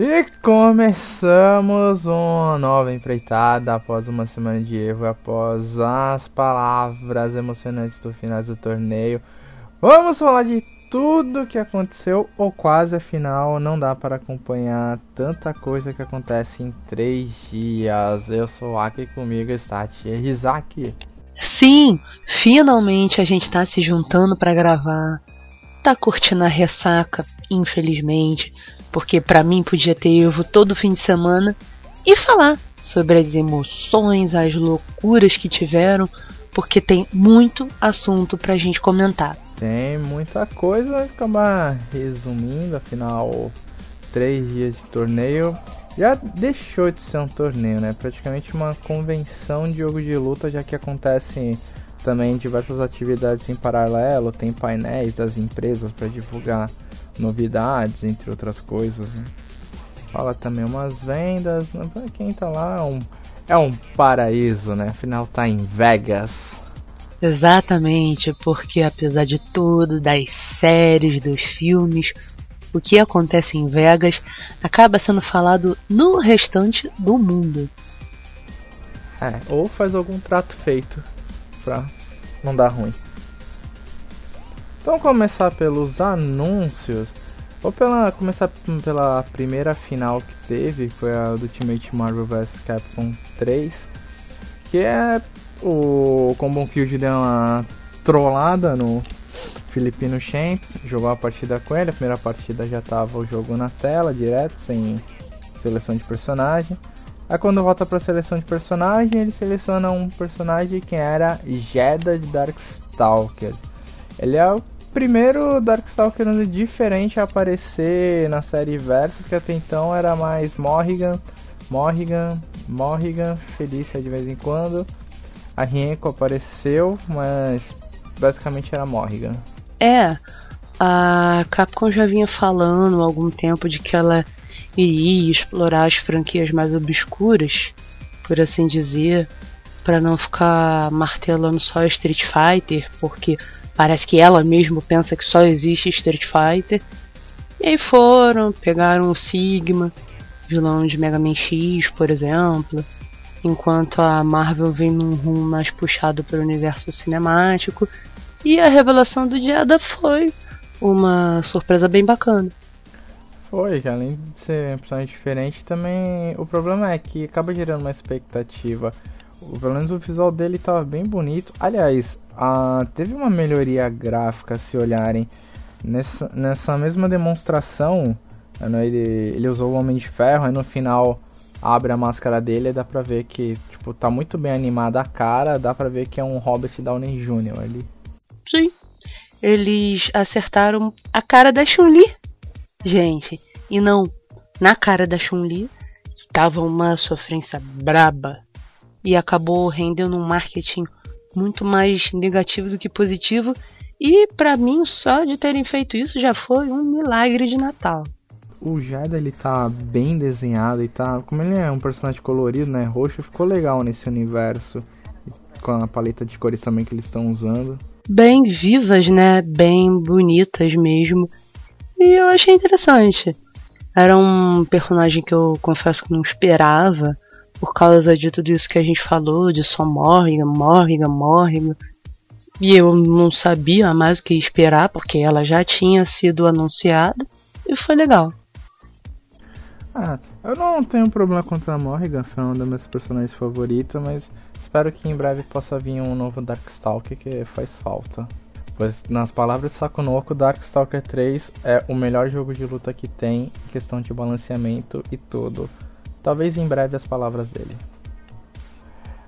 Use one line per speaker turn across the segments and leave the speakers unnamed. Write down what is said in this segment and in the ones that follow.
E começamos uma nova empreitada após uma semana de erro, após as palavras emocionantes do final do torneio. Vamos falar de tudo que aconteceu, ou quase, afinal, não dá para acompanhar tanta coisa que acontece em três dias. Eu sou Aki comigo está Thierry Rizaki.
Sim, finalmente a gente está se juntando para gravar. Tá curtindo a ressaca, infelizmente porque para mim podia ter Evo todo fim de semana e falar sobre as emoções, as loucuras que tiveram, porque tem muito assunto pra gente comentar.
Tem muita coisa, vai acabar resumindo, afinal, três dias de torneio já deixou de ser um torneio, né? Praticamente uma convenção de jogo de luta, já que acontece também diversas atividades em paralelo, tem painéis das empresas para divulgar novidades, entre outras coisas. Né? Fala também umas vendas. Né? Pra quem tá lá, é um, é um paraíso, né? Afinal, tá em Vegas.
Exatamente, porque apesar de tudo, das séries, dos filmes, o que acontece em Vegas acaba sendo falado no restante do mundo.
É, ou faz algum trato feito pra não dar ruim. Então começar pelos anúncios. Vou pela, começar pela primeira final que teve, foi a do Ultimate Marvel vs Capcom 3. Que é o Combo Field deu uma trollada no Filipino Champs, jogou a partida com ele, a primeira partida já tava o jogo na tela, direto, sem seleção de personagem. Aí quando volta pra seleção de personagem, ele seleciona um personagem que era de Darkstalker. Ele é o primeiro Darkstalker diferente a aparecer na série Versus, que até então era mais Morrigan, Morrigan, Morrigan, Felícia de vez em quando. A Rienko apareceu, mas basicamente era Morrigan.
É, a Capcom já vinha falando há algum tempo de que ela iria explorar as franquias mais obscuras, por assim dizer, para não ficar martelando só Street Fighter, porque Parece que ela mesmo pensa que só existe Street Fighter. E aí foram, pegaram o Sigma, vilão de Mega Man X, por exemplo. Enquanto a Marvel vem num rumo mais puxado para o universo cinemático. E a revelação do Diada foi uma surpresa bem bacana.
Foi, além de ser um personagem diferente, também o problema é que acaba gerando uma expectativa. Pelo menos o visual dele estava bem bonito. Aliás, ah, teve uma melhoria gráfica se olharem nessa, nessa mesma demonstração. Né, ele, ele usou o Homem de Ferro, aí no final abre a máscara dele e dá pra ver que tipo, tá muito bem animada a cara, dá pra ver que é um Robert Downey Jr. ali.
Sim, eles acertaram a cara da Chun-Li, gente, e não na cara da Chun-Li, que tava uma sofrência braba e acabou rendendo um marketing muito mais negativo do que positivo. E para mim, só de terem feito isso já foi um milagre de Natal.
O Jada ele tá bem desenhado e tá, como ele é um personagem colorido, né, roxo, ficou legal nesse universo com a paleta de cores também que eles estão usando.
Bem vivas, né, bem bonitas mesmo. E eu achei interessante. Era um personagem que eu confesso que não esperava por causa de tudo isso que a gente falou, de só Morrigan, Morrigan, Morrigan. E eu não sabia mais o que esperar, porque ela já tinha sido anunciada, e foi legal.
Ah, eu não tenho problema contra a Morrigan, foi uma das minhas personagens favoritas, mas espero que em breve possa vir um novo Darkstalker que faz falta. Pois, nas palavras de Sakunoko, Darkstalker 3 é o melhor jogo de luta que tem em questão de balanceamento e tudo. Talvez em breve as palavras dele.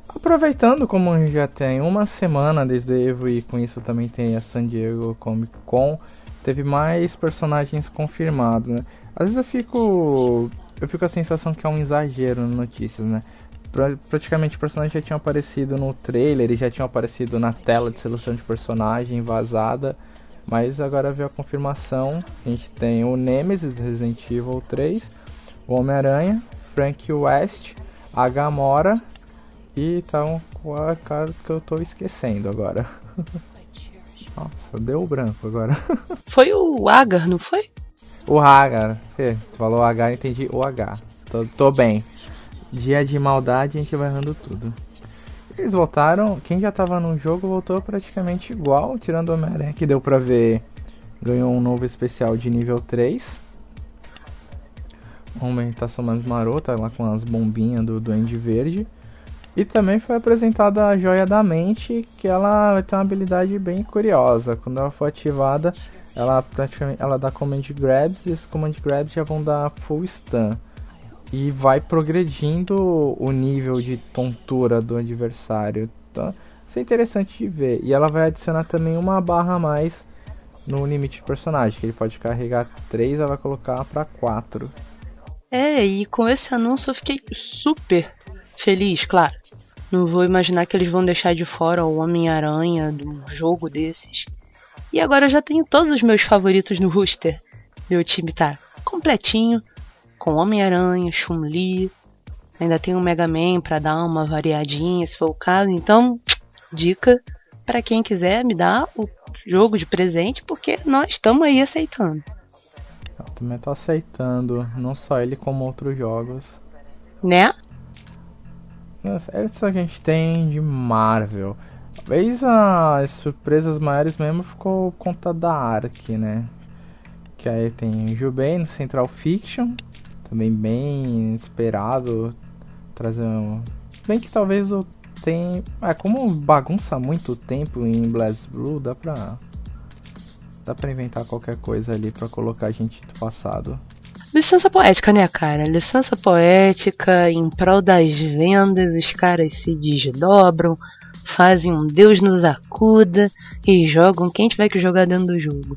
Aproveitando como já tem uma semana desde o Evo e com isso também tem a San Diego Comic Con, teve mais personagens confirmados, né? Às vezes eu fico eu fico com a sensação que é um exagero nas notícias, né? Pra, praticamente o personagem já tinha aparecido no trailer, já tinha aparecido na tela de seleção de personagem vazada, mas agora veio a confirmação. A gente tem o Nemesis do Resident Evil 3, o Homem-Aranha, Frank West, a Gamora e tá um cara que eu tô esquecendo agora. Nossa, deu branco agora.
Foi o Agar, não foi?
O H, cara. Você falou H, entendi o H. Tô, tô bem. Dia de maldade, a gente vai errando tudo. Eles voltaram, quem já tava no jogo voltou praticamente igual, tirando o Homem-Aranha que deu pra ver, ganhou um novo especial de nível 3. Uma imitação mais marota, lá com as bombinhas do Duende Verde. E também foi apresentada a Joia da Mente, que ela tem uma habilidade bem curiosa. Quando ela for ativada, ela praticamente ela dá command grabs e esses command grabs já vão dar full stun. E vai progredindo o nível de tontura do adversário. Então, isso é interessante de ver. E ela vai adicionar também uma barra a mais no limite de personagem, que ele pode carregar 3, ela vai colocar para 4.
É, e com esse anúncio eu fiquei super feliz, claro. Não vou imaginar que eles vão deixar de fora o Homem-Aranha um jogo desses. E agora eu já tenho todos os meus favoritos no roster. Meu time tá completinho, com Homem-Aranha, Chun-Li. Ainda tem o Mega Man pra dar uma variadinha, se for o caso. Então, dica para quem quiser me dar o jogo de presente, porque nós estamos aí aceitando.
Eu também tô aceitando, não só ele como outros jogos.
Né?
É isso que a gente tem de Marvel. Talvez as surpresas maiores mesmo ficou conta da Ark, né? Que aí tem Jubei no Central Fiction, também bem esperado, trazendo. Bem que talvez o tem. É como bagunça muito tempo em Blast Blue, dá pra. Dá pra inventar qualquer coisa ali pra colocar a gente do passado.
Licença poética, né, cara? Licença poética, em prol das vendas, os caras se desdobram, fazem um Deus nos acuda e jogam quem tiver que jogar dentro do jogo.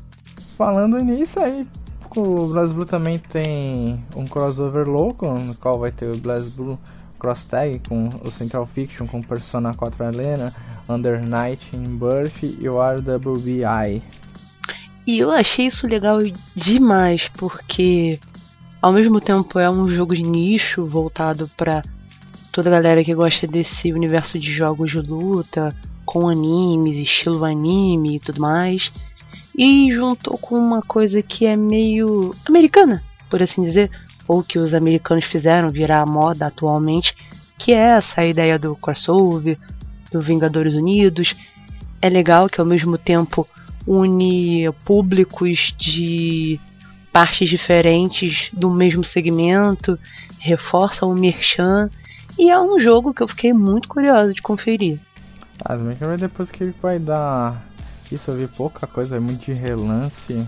Falando nisso aí, o BlazBlue também tem um crossover louco, no qual vai ter o BlazBlue Cross Tag com o Central Fiction, com Persona 4 Helena, Under Night in Birth e o RWBI.
E eu achei isso legal demais, porque ao mesmo tempo é um jogo de nicho voltado para toda a galera que gosta desse universo de jogos de luta, com animes, estilo anime e tudo mais. E juntou com uma coisa que é meio americana, por assim dizer, ou que os americanos fizeram virar moda atualmente, que é essa ideia do crossover, do Vingadores Unidos. É legal que ao mesmo tempo une públicos de partes diferentes do mesmo segmento, reforça o merchan e é um jogo que eu fiquei muito curiosa de conferir.
Ah, ver depois que ele vai dar. Isso eu vi pouca coisa, é muito de relance.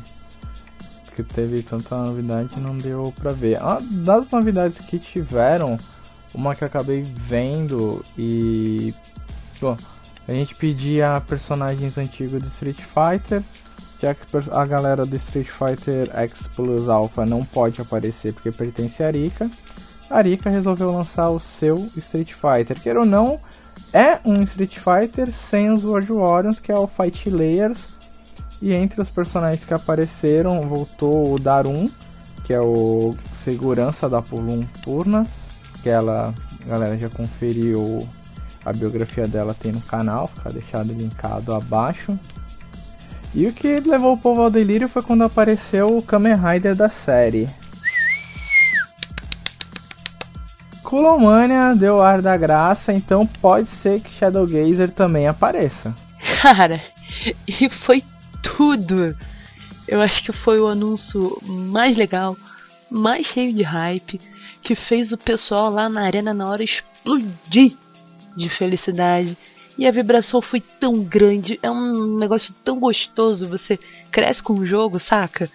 Que teve tanta novidade não deu pra ver. Ah, das novidades que tiveram, uma que eu acabei vendo e. Bom, a gente pedia personagens antigos do Street Fighter já que a galera do Street Fighter X Plus Alpha não pode aparecer porque pertence a Arika, a Arika resolveu lançar o seu Street Fighter. Quer ou não, é um Street Fighter sem os World Warriors, que é o Fight Layers. E entre os personagens que apareceram, voltou o Darun, que é o segurança da Pulum Purna, que ela, a galera já conferiu a biografia dela tem no canal, fica deixado linkado abaixo. E o que levou o povo ao delírio foi quando apareceu o Kamen Rider da série. Kulomania deu ar da graça, então pode ser que Shadow Gazer também apareça.
Cara, e foi tudo. Eu acho que foi o anúncio mais legal, mais cheio de hype, que fez o pessoal lá na arena na hora explodir de felicidade. E a vibração foi tão grande, é um negócio tão gostoso. Você cresce com o jogo, saca?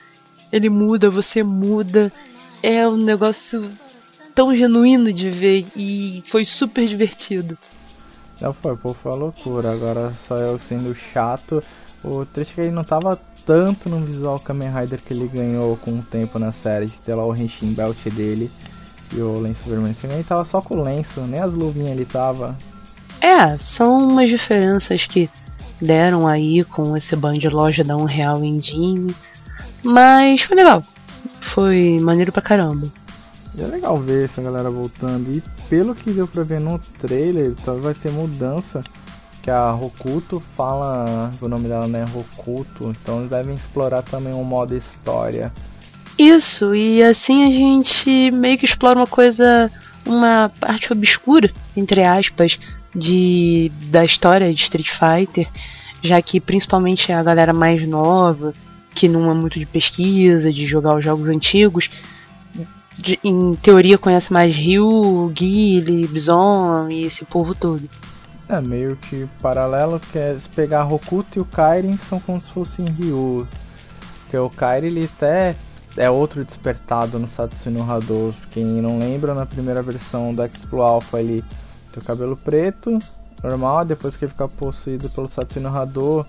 Ele muda, você muda. É um negócio tão genuíno de ver e foi super divertido.
Não foi, pô, foi uma loucura. Agora só eu sendo chato. O trecho que ele não tava tanto no visual Kamen Rider que ele ganhou com o tempo na série, de ter lá o Henshin Belt dele e o lenço vermelho. Ele tava só com o lenço, nem as luvinhas ele tava.
É, são umas diferenças que deram aí com esse ban de loja da um real Engine. Mas foi legal. Foi maneiro pra caramba.
É legal ver essa galera voltando. E pelo que deu pra ver no trailer, talvez vai ter mudança. Que a Rokuto fala. O nome dela não é Rokuto. Então eles devem explorar também um modo história.
Isso, e assim a gente meio que explora uma coisa, uma parte obscura, entre aspas, de da história de Street Fighter, já que principalmente a galera mais nova, que não é muito de pesquisa, de jogar os jogos antigos, de, em teoria conhece mais Ryu, Guile, Bison e esse povo todo.
É meio que paralelo, que é pegar Rokuto e o Kairin são como se fossem Ryu. Porque o Kairin ele até é outro despertado no Satsui Hadou. Quem não lembra, na primeira versão do Explo Alpha ele tem o cabelo preto, normal, depois que ele fica possuído pelo Satsui Hadou,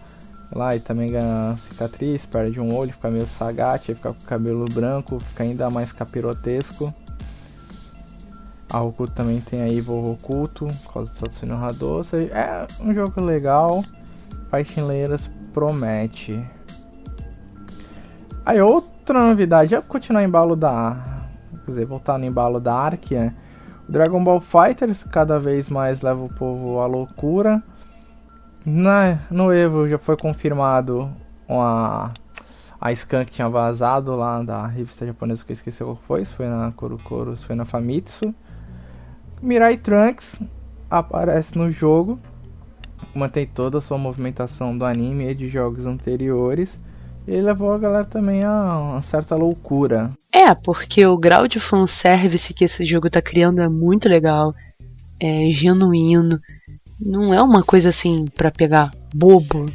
lá e também ganha cicatriz, perde um olho, fica meio Sagat, fica com o cabelo branco, fica ainda mais capirotesco. A Rokuto também tem a Evil Oculto, por causa do Satsui Hadou. Ou seja, é um jogo legal. Fighting Leiras promete. Aí outra novidade é continuar em embalo da. Quer dizer, voltar no embalo da Arkia. Dragon Ball Fighters cada vez mais leva o povo à loucura. Na, no Evo já foi confirmado uma, a scan que tinha vazado lá da revista japonesa que eu esqueci qual foi. Se foi na Kurukoro, se foi na Famitsu. Mirai Trunks aparece no jogo, mantém toda a sua movimentação do anime e de jogos anteriores. E levou a galera também a uma certa loucura.
É, porque o grau de fanservice que esse jogo tá criando é muito legal. É genuíno. Não é uma coisa assim para pegar bobo.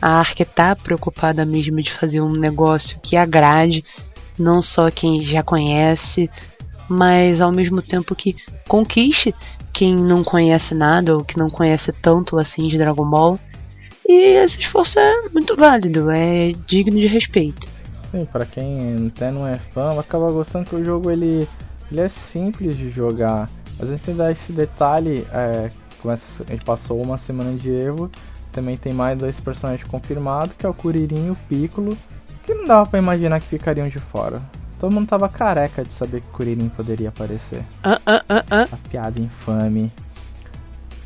A Ark tá preocupada mesmo de fazer um negócio que agrade não só quem já conhece, mas ao mesmo tempo que conquiste quem não conhece nada ou que não conhece tanto assim de Dragon Ball. E esse esforço é muito válido, é digno de respeito.
Sim, para quem até não é fã, vai acabar gostando que o jogo ele, ele é simples de jogar. A gente dá esse detalhe, é, começa, a gente passou uma semana de Evo, também tem mais dois personagens confirmados, que é o Kuririn e o Piccolo, que não dava para imaginar que ficariam de fora. Todo mundo tava careca de saber que Kuririn poderia aparecer.
Ah, ah, ah, ah.
A piada infame.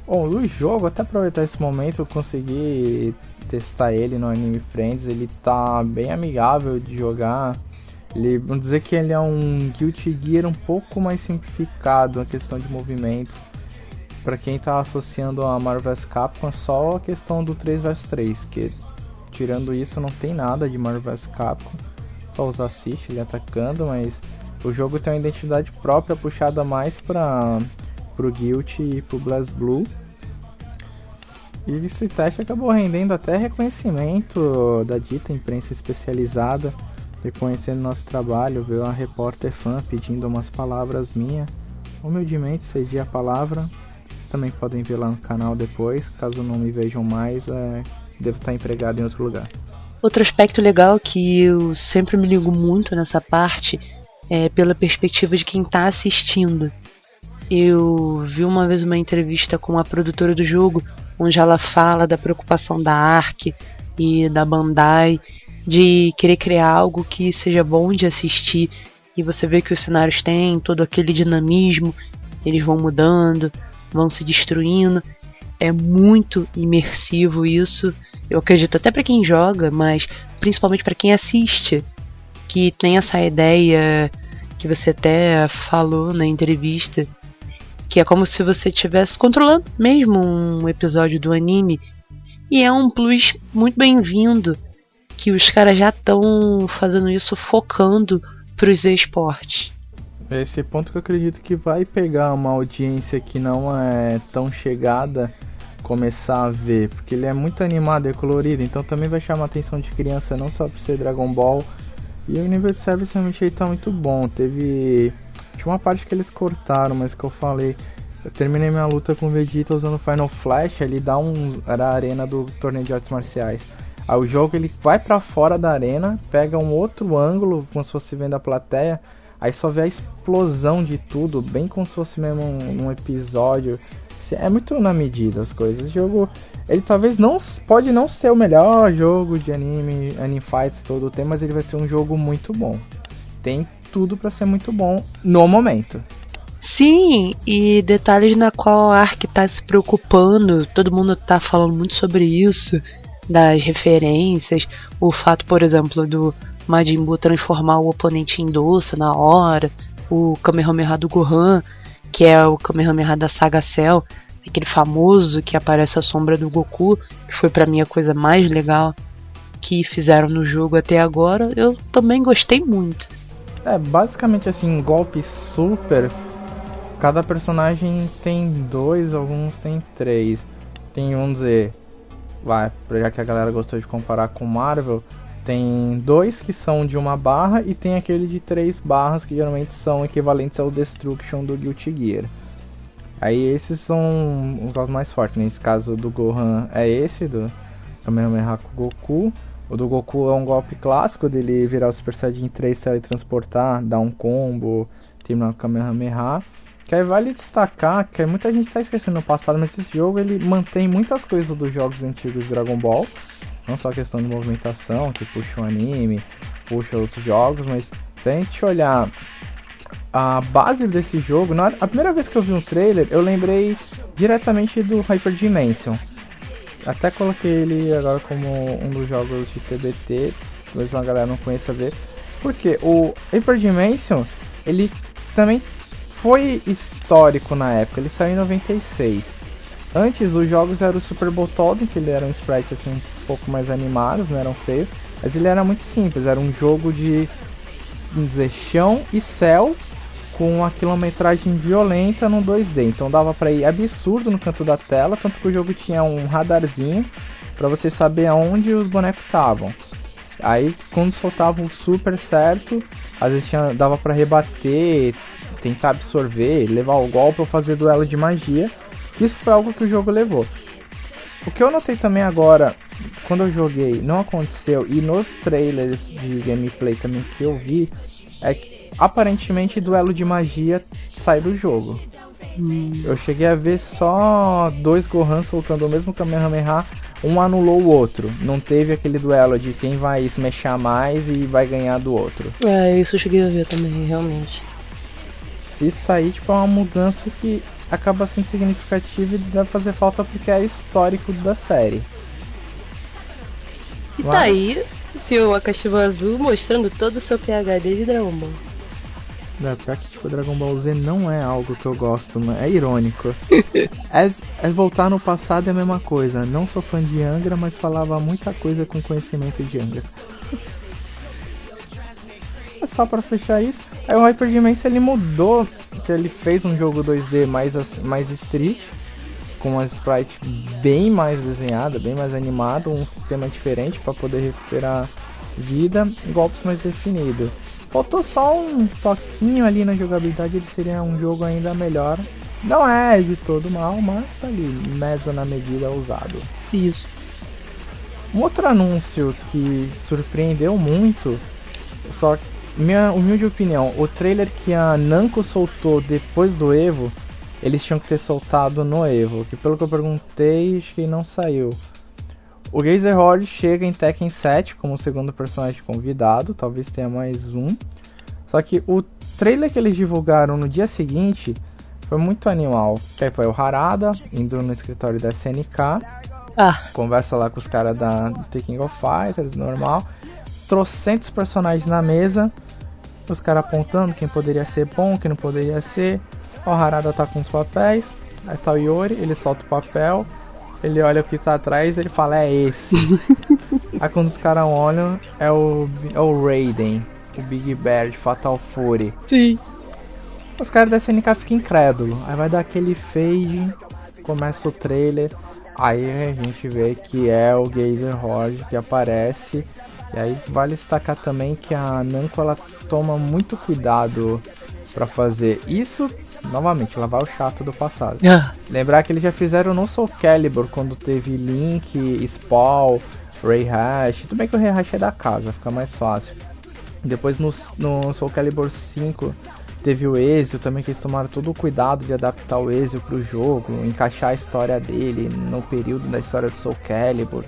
Bom, o jogo, até aproveitar esse momento, eu consegui testar ele no Anime Friends. Ele tá bem amigável de jogar. Ele, vamos dizer que ele é um Guilty Gear um pouco mais simplificado na questão de movimentos. Para quem tá associando a Marvel vs Capcom, só a questão do 3 vs 3, que tirando isso não tem nada de Marvel vs Capcom para os assist ele atacando, mas o jogo tem uma identidade própria puxada mais para pro Guilt e pro Blue. E esse teste acabou rendendo até reconhecimento da dita imprensa especializada, reconhecendo nosso trabalho, veio uma repórter fã pedindo umas palavras minhas. Humildemente cedi a palavra. Também podem ver lá no canal depois, caso não me vejam mais, é, devo estar empregado em outro lugar.
Outro aspecto legal que eu sempre me ligo muito nessa parte é pela perspectiva de quem está assistindo. Eu vi uma vez uma entrevista com a produtora do jogo, onde ela fala da preocupação da Ark e da Bandai de querer criar algo que seja bom de assistir. E você vê que os cenários têm todo aquele dinamismo, eles vão mudando, vão se destruindo. É muito imersivo isso eu acredito até para quem joga, mas principalmente para quem assiste, que tem essa ideia que você até falou na entrevista, que é como se você estivesse controlando mesmo um episódio do anime. E é um plus muito bem-vindo que os caras já estão fazendo isso focando para os esportes.
Esse ponto que eu acredito que vai pegar uma audiência que não é tão chegada começar a ver, porque ele é muito animado e colorido, então também vai chamar a atenção de criança, não só por ser Dragon Ball. E o de service realmente aí tá muito bom. Teve. Tinha uma parte que eles cortaram, mas que eu falei. Eu terminei minha luta com o Vegeta usando Final Flash, ele dá um. Era a arena do torneio de artes marciais. Aí o jogo ele vai para fora da arena, pega um outro ângulo, como se fosse vendo a plateia, aí só vê a explosão de tudo, bem como se fosse mesmo um, um episódio. É muito na medida as coisas. O jogo, ele talvez não pode não ser o melhor jogo de anime, anime fights todo o tempo, mas ele vai ser um jogo muito bom. Tem tudo para ser muito bom no momento.
Sim, e detalhes na qual a Ark tá se preocupando, todo mundo tá falando muito sobre isso, das referências, o fato, por exemplo, do Majin Buu transformar o oponente em doce na hora, o Kamehameha do Gohan, que é o Kamehameha da saga Cell, aquele famoso que aparece a sombra do Goku, que foi para mim a coisa mais legal que fizeram no jogo até agora, eu também gostei muito.
É, basicamente assim, golpe super. Cada personagem tem dois, alguns tem três. Tem um dizer, vai, já que a galera gostou de comparar com Marvel, tem dois que são de uma barra e tem aquele de três barras que geralmente são equivalentes ao Destruction do Guilty Gear. Aí esses são os mais fortes. Nesse caso do Gohan é esse, do Kamehameha Goku. O do Goku é um golpe clássico dele virar o Super Saiyajin 3, teletransportar, dar um combo, terminar o Kamehameha. Que aí vale destacar que muita gente está esquecendo no passado, mas esse jogo ele mantém muitas coisas dos jogos antigos de Dragon Ball. Não só a questão de movimentação, que puxa um anime, puxa outros jogos, mas se a gente olhar a base desse jogo, na, a primeira vez que eu vi um trailer, eu lembrei diretamente do Hyper Dimension. Até coloquei ele agora como um dos jogos de TBT, talvez a galera não conheça ver. Porque o Hyper Dimension, ele também foi histórico na época, ele saiu em 96. Antes os jogos eram o Super Botolden, que ele era um sprite assim um pouco mais animados, não eram feios, mas ele era muito simples, era um jogo de vamos dizer, chão e céu com uma quilometragem violenta no 2D. Então dava para ir absurdo no canto da tela, tanto que o jogo tinha um radarzinho para você saber aonde os bonecos estavam. Aí quando soltava o super certo, às vezes tinha, dava para rebater, tentar absorver, levar o golpe ou fazer duelo de magia. Isso foi algo que o jogo levou. O que eu notei também agora, quando eu joguei, não aconteceu, e nos trailers de gameplay também que eu vi, é que aparentemente duelo de magia sai do jogo. Hum. Eu cheguei a ver só dois Gohan soltando o mesmo Kamehameha, um anulou o outro. Não teve aquele duelo de quem vai smashar mais e vai ganhar do outro.
É, isso eu cheguei a ver também, realmente.
Se sair, tipo, é uma mudança que acaba sendo significativa e deve fazer falta porque é histórico da série.
E tá Mas... tá aí seu Akashibo Azul mostrando todo o seu PHD de Dragon Ball.
Pior que tipo, Dragon Ball Z não é algo que eu gosto, mas é irônico. é, é, voltar no passado é a mesma coisa. Não sou fã de Angra, mas falava muita coisa com conhecimento de Angra. é só pra fechar isso. Aí o Hyper Dimension ele mudou, que ele fez um jogo 2D mais, mais street com uma sprite bem mais desenhada, bem mais animada, um sistema diferente para poder recuperar vida, golpes mais definidos. Faltou só um toquinho ali na jogabilidade, ele seria um jogo ainda melhor. Não é de todo mal, mas tá ali, mesa na medida usado.
Isso.
Um outro anúncio que surpreendeu muito, só minha humilde opinião, o trailer que a Namco soltou depois do Evo eles tinham que ter soltado no Evo, que pelo que eu perguntei, acho que não saiu. O Geyser Horde chega em Tekken 7 como segundo personagem convidado, talvez tenha mais um. Só que o trailer que eles divulgaram no dia seguinte foi muito animal. Que aí foi o Harada indo no escritório da SNK,
ah.
conversa lá com os caras da The King of Fighters, normal. Trocentos personagens na mesa, os caras apontando quem poderia ser bom, quem não poderia ser. O Harada tá com os papéis. Aí tá o Yori, ele solta o papel. Ele olha o que tá atrás ele fala, é esse. aí quando os caras olham, é o, é o Raiden, o Big Bear de Fatal Fury.
Sim.
Os caras da SNK ficam incrédulos. Aí vai dar aquele fade, começa o trailer. Aí a gente vê que é o Gazer Horde que aparece. E aí vale destacar também que a Namco ela toma muito cuidado para fazer isso novamente, lavar o chato do passado.
Ah.
Lembrar que eles já fizeram no Soul Calibur, quando teve Link, Spawn, Ray Hash. Tudo bem que o Ray Hash é da casa, fica mais fácil. Depois no, no Soul Calibur 5 teve o Ezio também, que eles tomaram todo o cuidado de adaptar o Ezio pro jogo, encaixar a história dele no período da história do Soul Calibur.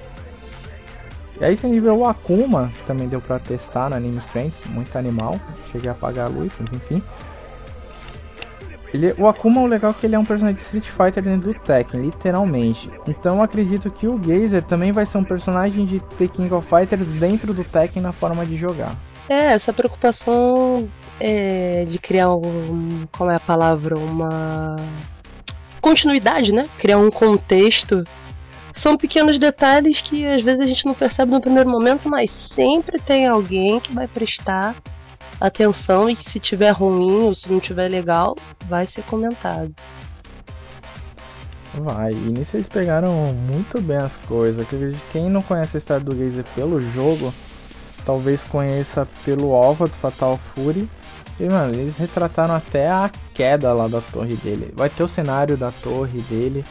E aí tem nível o Akuma, também deu pra testar na Anime Friends, muito animal. Cheguei a apagar a luz, mas enfim. Ele, o Akuma, o legal é que ele é um personagem de Street Fighter dentro do Tekken, literalmente. Então acredito que o Gazer também vai ser um personagem de The King of Fighters dentro do Tekken na forma de jogar.
É, essa preocupação é, de criar um. Qual é a palavra? Uma. Continuidade, né? Criar um contexto. São pequenos detalhes que às vezes a gente não percebe no primeiro momento, mas sempre tem alguém que vai prestar atenção e que se tiver ruim ou se não tiver legal, vai ser comentado.
Vai, e nisso eles pegaram muito bem as coisas. Quem não conhece a história do Gazer pelo jogo, talvez conheça pelo Alva do Fatal Fury. E mano, eles retrataram até a queda lá da torre dele. Vai ter o cenário da torre dele.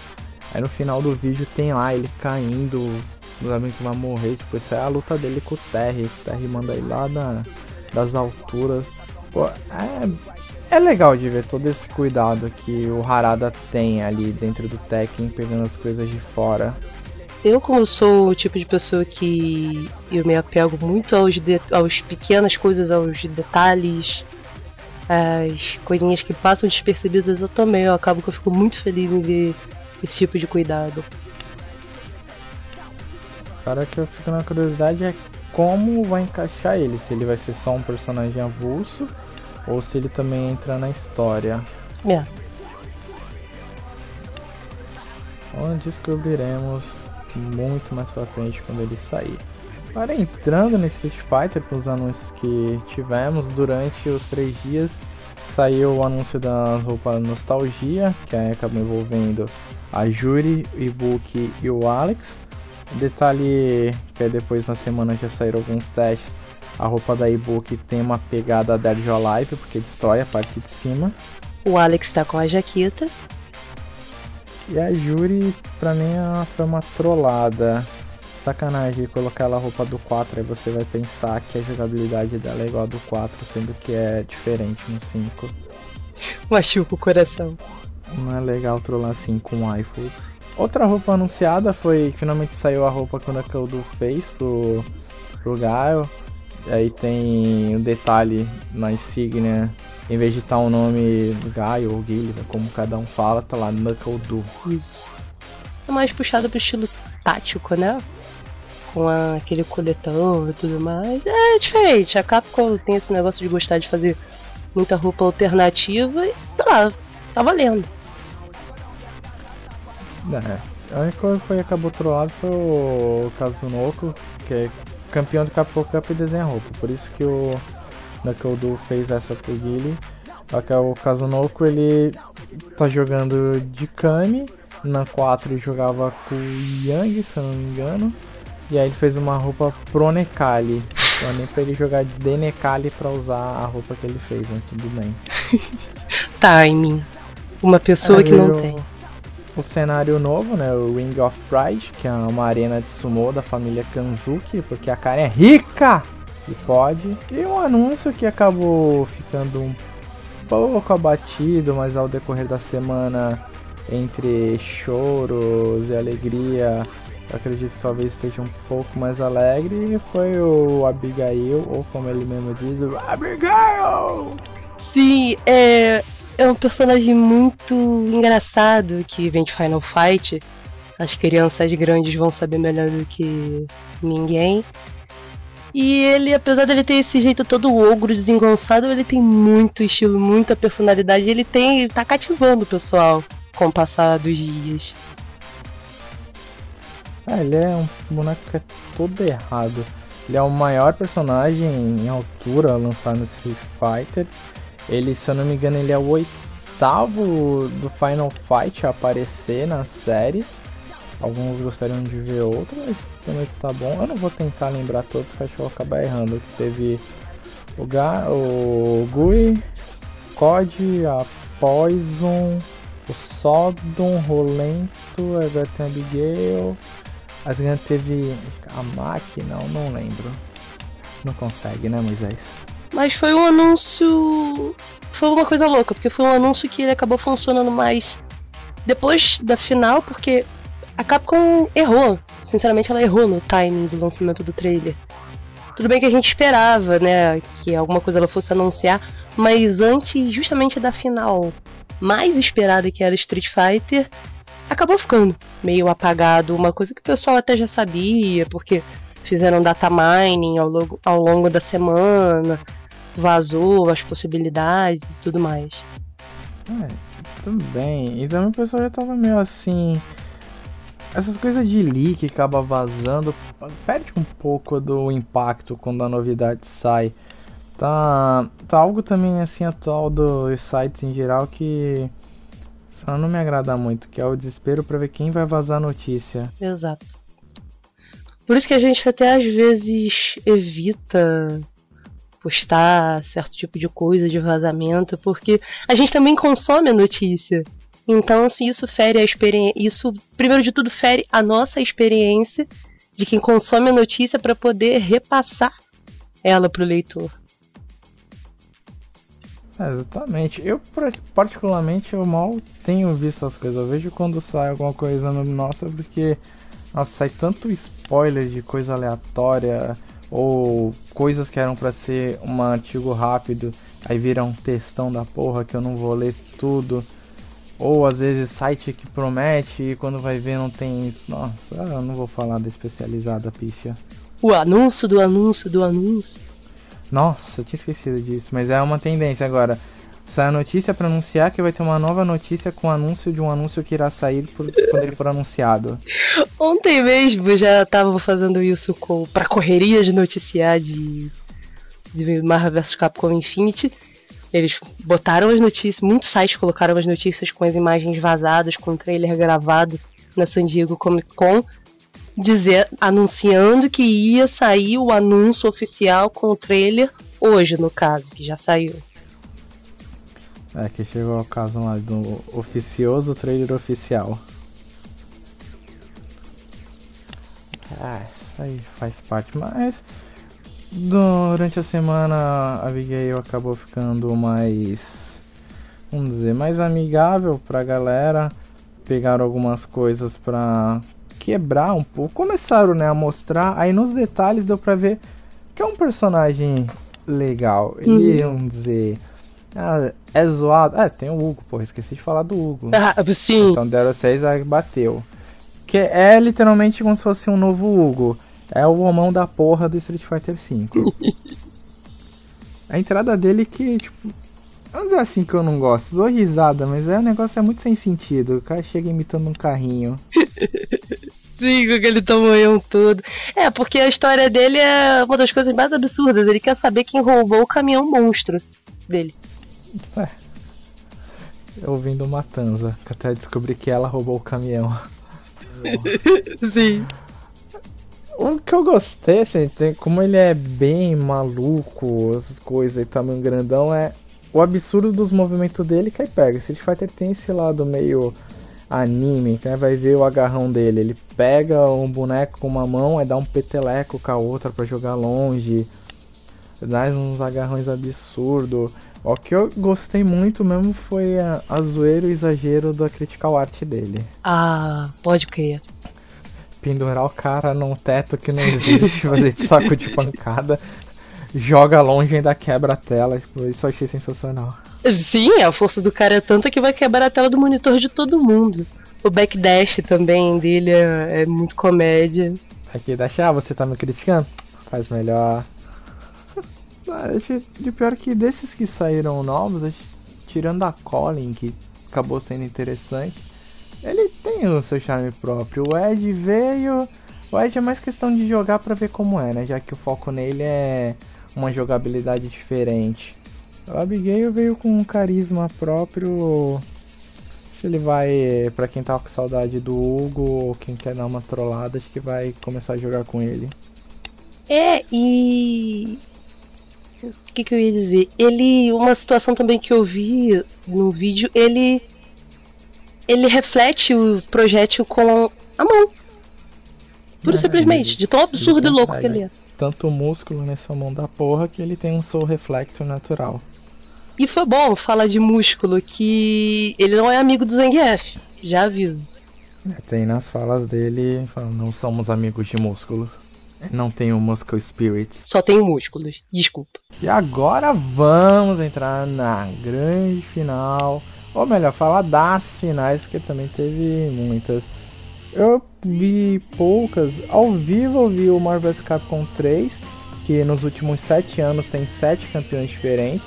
Aí no final do vídeo tem lá ele caindo. Os amigos vai morrer. Tipo, isso é a luta dele com o Terry. O Terry manda ele lá da, das alturas. Pô, é, é legal de ver todo esse cuidado que o Harada tem ali dentro do Tekken, pegando as coisas de fora.
Eu, como sou o tipo de pessoa que eu me apego muito aos, de, aos pequenas coisas, aos detalhes, as coisinhas que passam despercebidas, eu também eu acabo que eu fico muito feliz em ver esse tipo de cuidado.
Cara, que eu fico na curiosidade é como vai encaixar ele, se ele vai ser só um personagem avulso ou se ele também entra na história.
É.
Onde descobriremos muito mais pra frente quando ele sair. Agora entrando nesse Street Fighter com os anúncios que tivemos durante os três dias, saiu o anúncio da roupa Nostalgia, que aí acabou envolvendo a Juri, o Ibuki e o Alex. Detalhe que depois na semana já saíram alguns testes. A roupa da Ibuki tem uma pegada Dead or Alive, porque destrói a parte de cima.
O Alex tá com a jaqueta.
E a Juri, pra mim, foi uma trollada. Sacanagem colocar ela a roupa do 4, aí você vai pensar que a jogabilidade dela é igual a do 4, sendo que é diferente no 5.
Machuca o coração.
Não é legal trollar assim com iPhones. Outra roupa anunciada foi finalmente saiu a roupa que o Knuckle fez pro, pro Gaio. Aí tem um detalhe na insígnia em vez de estar tá o nome do Gaio ou Guilherme, como cada um fala, tá lá Knuckle.
Isso. É mais puxado pro estilo tático, né? Com a, aquele coletão e tudo mais. É diferente. A Capcom tem esse negócio de gostar de fazer muita roupa alternativa e tá, tá valendo.
É. A única coisa que foi, acabou trollado foi o Kazunoko, que é campeão do Capcom Cup e desenha roupa. Por isso que o Knuckle fez essa pro Guile. Só que o Kazunoko ele tá jogando de Kami. Na 4 ele jogava com o Yang, se eu não me engano. E aí ele fez uma roupa pro Nekali. Então nem pra ele jogar de Nekali pra usar a roupa que ele fez, mas tudo bem.
Timing. Uma pessoa que não tem.
O cenário novo, né? O Ring of Pride, que é uma arena de sumo da família Kanzuki, porque a cara é rica! E pode. E um anúncio que acabou ficando um pouco abatido, mas ao decorrer da semana, entre choros e alegria, eu acredito que talvez esteja um pouco mais alegre, foi o Abigail, ou como ele mesmo diz, o Abigail!
Sim, é, é um personagem muito engraçado que vem de Final Fight. As crianças grandes vão saber melhor do que ninguém. E ele, apesar dele ter esse jeito todo ogro, desengonçado, ele tem muito estilo, muita personalidade. Ele tem. tá cativando o pessoal com o passar dos dias.
Ah, ele é um boneco que é todo errado. Ele é o maior personagem em altura lançado no Street Fighter. Ele, se eu não me engano, ele é o oitavo do Final Fight a aparecer na série. Alguns gostariam de ver outros, mas também tá bom. Eu não vou tentar lembrar todos, porque acho que eu vou acabar errando. Teve o, Ga o Gui, COD, a Poison, o Sodom, Rolento, a Abigail. A gente teve a máquina, não, não lembro. Não consegue, né, Moisés?
Mas foi um anúncio. Foi uma coisa louca, porque foi um anúncio que ele acabou funcionando mais depois da final, porque a Capcom errou. Sinceramente, ela errou no timing do lançamento do trailer. Tudo bem que a gente esperava, né, que alguma coisa ela fosse anunciar, mas antes justamente da final mais esperada que era Street Fighter, acabou ficando meio apagado, uma coisa que o pessoal até já sabia, porque fizeram data mining ao longo, ao longo da semana, vazou as possibilidades e tudo mais.
É, tudo bem. E também o pessoal já tava meio assim. Essas coisas de leak acaba vazando, perde um pouco do impacto quando a novidade sai. Tá, tá algo também assim atual dos sites em geral que só não me agrada muito, que é o desespero para ver quem vai vazar a notícia.
Exato. Por isso que a gente até às vezes evita postar certo tipo de coisa de vazamento, porque a gente também consome a notícia. Então, se isso fere a experiência, isso primeiro de tudo fere a nossa experiência de quem consome a notícia para poder repassar ela para o leitor.
É, exatamente. Eu, particularmente, eu mal tenho visto as coisas. Eu vejo quando sai alguma coisa no nossa, porque nossa, sai tanto spoiler de coisa aleatória ou coisas que eram para ser um artigo rápido, aí viram um textão da porra que eu não vou ler tudo. Ou às vezes site que promete e quando vai ver não tem. Nossa, eu não vou falar da especializada, picha.
O anúncio do anúncio do anúncio.
Nossa, eu tinha esquecido disso, mas é uma tendência agora. Sai a notícia para anunciar que vai ter uma nova notícia com anúncio de um anúncio que irá sair por, quando ele for anunciado.
Ontem mesmo já estavam fazendo isso com para correria de noticiar de, de Marvel vs Capcom Infinity. Eles botaram as notícias, muitos sites colocaram as notícias com as imagens vazadas, com o trailer gravado na San Diego Comic Con, dizer, anunciando que ia sair o anúncio oficial com o trailer hoje, no caso, que já saiu.
É, que chegou ao caso lá do oficioso trailer oficial. Ah, isso aí faz parte, mas durante a semana a Abigail acabou ficando mais, vamos dizer, mais amigável pra galera. Pegaram algumas coisas pra quebrar um pouco. Começaram, né, a mostrar, aí nos detalhes deu pra ver que é um personagem legal. Ele, uhum. vamos dizer, ah, é zoado. É, tem o Hugo, porra, esqueci de falar do Hugo.
Ah, sim.
Então deram 6, aí bateu. Que é literalmente como se fosse um novo Hugo. É o homão da porra do Street Fighter V. a entrada dele que, tipo. Vamos dizer assim que eu não gosto. Dou risada, mas é, o negócio é muito sem sentido. O cara chega imitando um carrinho.
Sim, com aquele tamanhão todo. É, porque a história dele é uma das coisas mais absurdas. Ele quer saber quem roubou o caminhão monstro dele.
É. Ouvindo Matanza, que até descobri que ela roubou o caminhão.
Sim.
O que eu gostei, assim, tem, como ele é bem maluco, essas coisas e tamanho grandão, é o absurdo dos movimentos dele que aí pega. Street Fighter tem esse lado meio anime, né? Vai ver o agarrão dele. Ele pega um boneco com uma mão, e dá um peteleco com a outra para jogar longe. Dá uns agarrões absurdos. O que eu gostei muito mesmo foi a, a zoeira e o exagero da critical art dele.
Ah, pode crer
pendurar o cara num teto que não existe, fazer de saco de pancada, joga longe e ainda quebra a tela. Tipo, isso eu achei sensacional.
Sim, a força do cara é tanta que vai quebrar a tela do monitor de todo mundo. O backdash também dele é, é muito comédia.
Aqui, Dash, ah, você tá me criticando? Faz melhor. Ah, de pior que desses que saíram novos, tirando a Colin, que acabou sendo interessante, ele tem o seu charme próprio. O Ed veio. O Ed é mais questão de jogar para ver como é, né? Já que o foco nele é uma jogabilidade diferente. O Abigail veio com um carisma próprio. Acho que ele vai, para quem tá com saudade do Hugo ou quem quer dar uma trollada, acho que vai começar a jogar com ele.
É, e. O que, que eu ia dizer? Ele. Uma situação também que eu vi no vídeo, ele ele reflete o projétil com a mão. Pura é, simplesmente, ele, de tão absurdo e louco que ele é.
Tanto músculo nessa mão da porra que ele tem um soul reflector natural.
E foi bom falar de músculo, que ele não é amigo do Zangief, já aviso.
É, tem nas falas dele, não somos amigos de músculo. Não tenho Muscle Spirits.
Só tenho músculos, desculpa.
E agora vamos entrar na grande final ou melhor, falar das finais, porque também teve muitas. Eu vi poucas. Ao vivo eu vi o Marvel vs Capcom 3, que nos últimos 7 anos tem 7 campeões diferentes.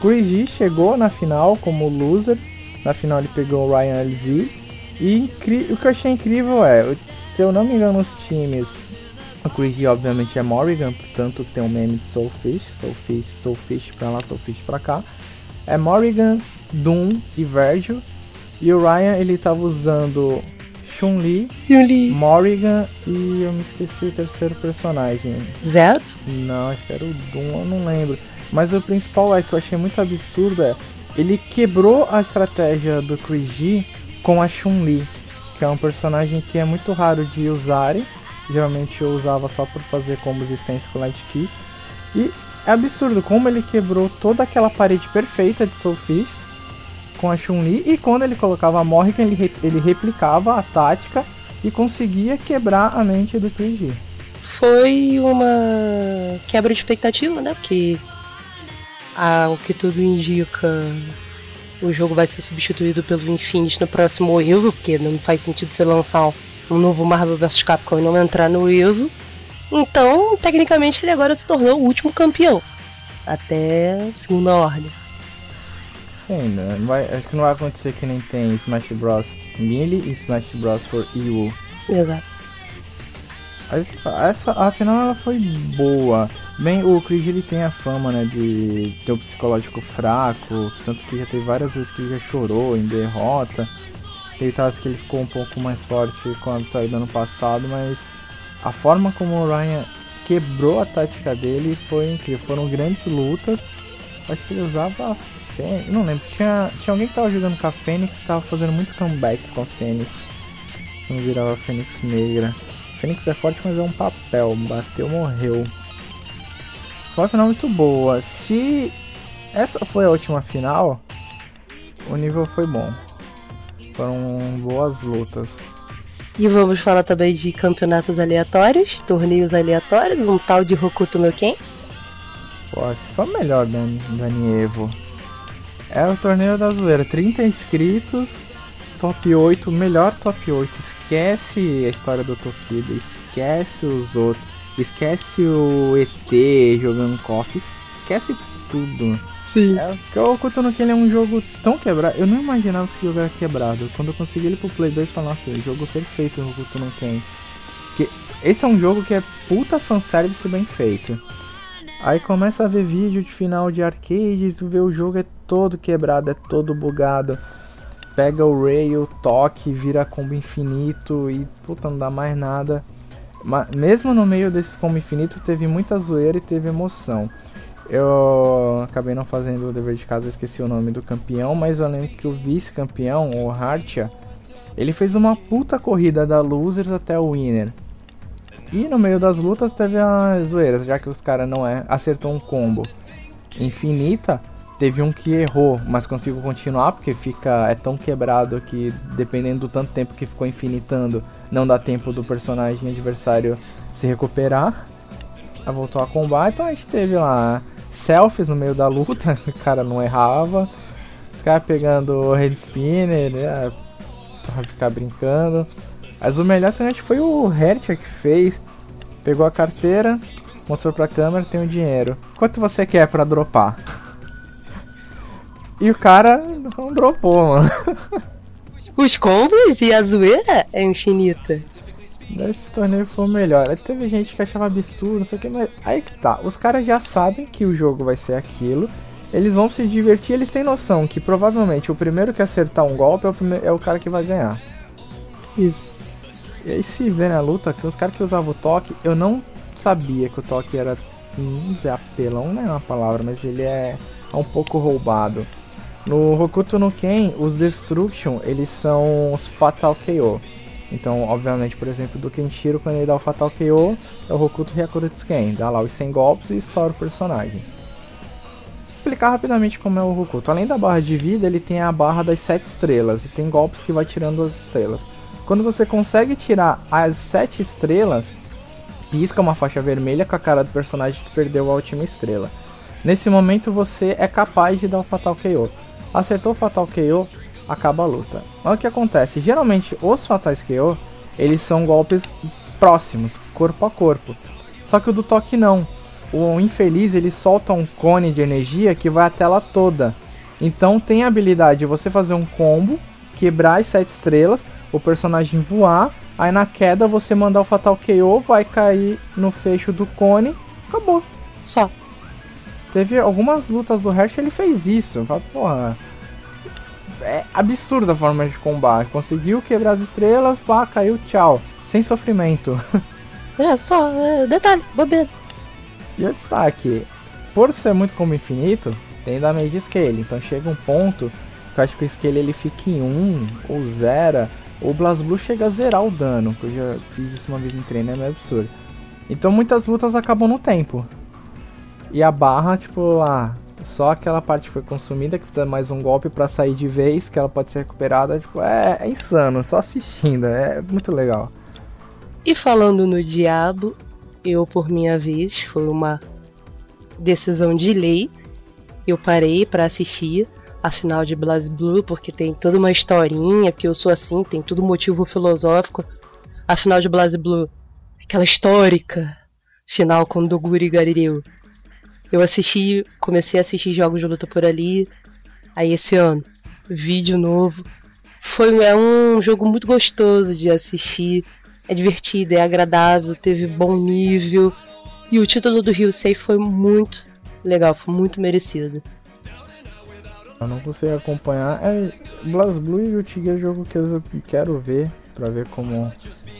Chris G chegou na final como loser. Na final ele pegou o Ryan LZ. E o que eu achei incrível é, se eu não me engano, os times. O Chris G obviamente é Morrigan, portanto tem um meme de Soulfish, Soulfish, Soulfish pra lá, Soulfish pra cá. É Morrigan, Doom e Virgil. E o Ryan ele tava usando Chun-Li,
Chun-Li.
Morrigan e eu me esqueci o terceiro personagem.
Zero?
Não, acho que era o Doom, eu não lembro. Mas o principal é que eu achei muito absurdo é ele quebrou a estratégia do G com a Chun-Li, que é um personagem que é muito raro de usarem. Geralmente eu usava só por fazer combos extensos com Light Kick. E é absurdo como ele quebrou toda aquela parede perfeita de Soulfish com a Chun-Li e quando ele colocava a Morrigan ele, ele replicava a tática e conseguia quebrar a mente do G.
Foi uma quebra de expectativa, né? Porque o que tudo indica, o jogo vai ser substituído pelo Infinite no próximo Evo, porque não faz sentido você lançar um novo Marvel vs Capcom e não entrar no Evo. Então, tecnicamente, ele agora se tornou o último campeão. Até segunda ordem.
Sim, não vai, acho que não vai acontecer que nem tem Smash Bros. Melee e Smash Bros. for EU.
Exato.
Essa, afinal, ela foi boa. Bem, o Chris ele tem a fama, né, de ter um psicológico fraco, tanto que já teve várias vezes que ele já chorou em derrota. Ele tava que ele ficou um pouco mais forte com a vitória ano passado, mas a forma como o Ryan quebrou a tática dele foi incrível. Foram grandes lutas. Acho que ele usava Fênix. Não lembro. Tinha, tinha alguém que tava jogando com a Fênix e tava fazendo muito comeback com a Fênix. Não virava a Fênix negra. Fênix é forte, mas é um papel. Bateu, morreu. Foi uma final muito boa. Se essa foi a última final, o nível foi bom. Foram boas lutas.
E vamos falar também de campeonatos aleatórios, torneios aleatórios, um tal de Hokuto no Ken.
Pô, foi o melhor da, da Nievo. É o torneio da zoeira, 30 inscritos, top 8, melhor top 8. Esquece a história do Tokido, esquece os outros, esquece o ET jogando KOF, esquece tudo.
Sim.
É, o Hokuto no Ken é um jogo tão quebrado. Eu não imaginava que esse jogo era quebrado. Quando eu consegui ele pro Play 2, eu falei, nossa, jogo perfeito no Ken. Que esse é um jogo que é puta fanservice bem feito. Aí começa a ver vídeo de final de arcade, tu vê o jogo é todo quebrado, é todo bugado. Pega o Ray, o toque, vira combo infinito e puta, não dá mais nada. Mas mesmo no meio desse combo infinito teve muita zoeira e teve emoção. Eu acabei não fazendo o dever de casa, esqueci o nome do campeão, mas eu lembro que o vice-campeão, o Hartia, ele fez uma puta corrida da Losers até o Winner. E no meio das lutas teve as zoeiras, já que os caras não é, acertou um combo infinita, teve um que errou, mas conseguiu continuar porque fica é tão quebrado que dependendo do tanto tempo que ficou infinitando, não dá tempo do personagem adversário se recuperar. Voltou a combate, então a gente teve lá selfies no meio da luta, o cara não errava. Os caras pegando head spinner, né, pra ficar brincando. Mas o melhor que foi o Hertia que fez. Pegou a carteira, mostrou pra câmera, tem o dinheiro. Quanto você quer pra dropar? E o cara não dropou, mano.
Os combos e a zoeira é infinita.
Esse torneio foi o melhor. Aí teve gente que achava absurdo, não sei o que, mas aí que tá. Os caras já sabem que o jogo vai ser aquilo. Eles vão se divertir, eles têm noção que provavelmente o primeiro que acertar um golpe é o, primeiro, é o cara que vai ganhar.
Isso.
E aí se vê na luta que os caras que usavam o toque, eu não sabia que o toque era. Não sei, apelão não é uma palavra, mas ele é, é um pouco roubado. No Hokuto no Ken, os Destruction, eles são os Fatal KO. Então, obviamente, por exemplo, do Kenshiro, quando ele dá o Fatal KO, é o Hokuto Hyakura Tsuken. Dá lá os 100 golpes e estoura o personagem. Explicar rapidamente como é o Hokuto. Além da barra de vida, ele tem a barra das 7 estrelas. E tem golpes que vai tirando as estrelas. Quando você consegue tirar as 7 estrelas, pisca uma faixa vermelha com a cara do personagem que perdeu a última estrela. Nesse momento você é capaz de dar o Fatal KO. Acertou o Fatal KO, acaba a luta. Mas o que acontece? Geralmente os Fatais KO, eles são golpes próximos, corpo a corpo. Só que o do toque não. O infeliz ele solta um cone de energia que vai a tela toda. Então tem a habilidade de você fazer um combo, quebrar as sete estrelas, o personagem voar, aí na queda você mandar o Fatal KO, vai cair no fecho do cone, acabou.
Só.
Teve algumas lutas do Hersh ele fez isso. Fala, porra. É absurda a forma de combate. Conseguiu quebrar as estrelas, pá, caiu, tchau. Sem sofrimento.
É, só, é, detalhe, bobeira.
E o destaque, por ser muito como infinito, tem damage scale. Então chega um ponto que eu acho que o scale ele fica em 1 ou 0. O BlazBlue chega a zerar o dano. Que eu já fiz isso uma vez em treino, é meio absurdo. Então muitas lutas acabam no tempo. E a barra, tipo, ah, só aquela parte que foi consumida, que precisa mais um golpe para sair de vez, que ela pode ser recuperada. Tipo, é, é insano, só assistindo, é muito legal.
E falando no diabo, eu por minha vez, foi uma decisão de lei. Eu parei para assistir a final de BlazBlue porque tem toda uma historinha, que eu sou assim, tem todo motivo filosófico. A final de BlazBlue, aquela histórica final com Doguri Galileu. Eu assisti, comecei a assistir jogos de luta por ali. Aí esse ano, vídeo novo. Foi é um jogo muito gostoso de assistir é divertida, é agradável, teve bom nível. E o título do Rio Sei foi muito legal, foi muito merecido.
Eu não consigo acompanhar. É, BlazBlue e o Tigre é jogo que eu quero ver pra ver como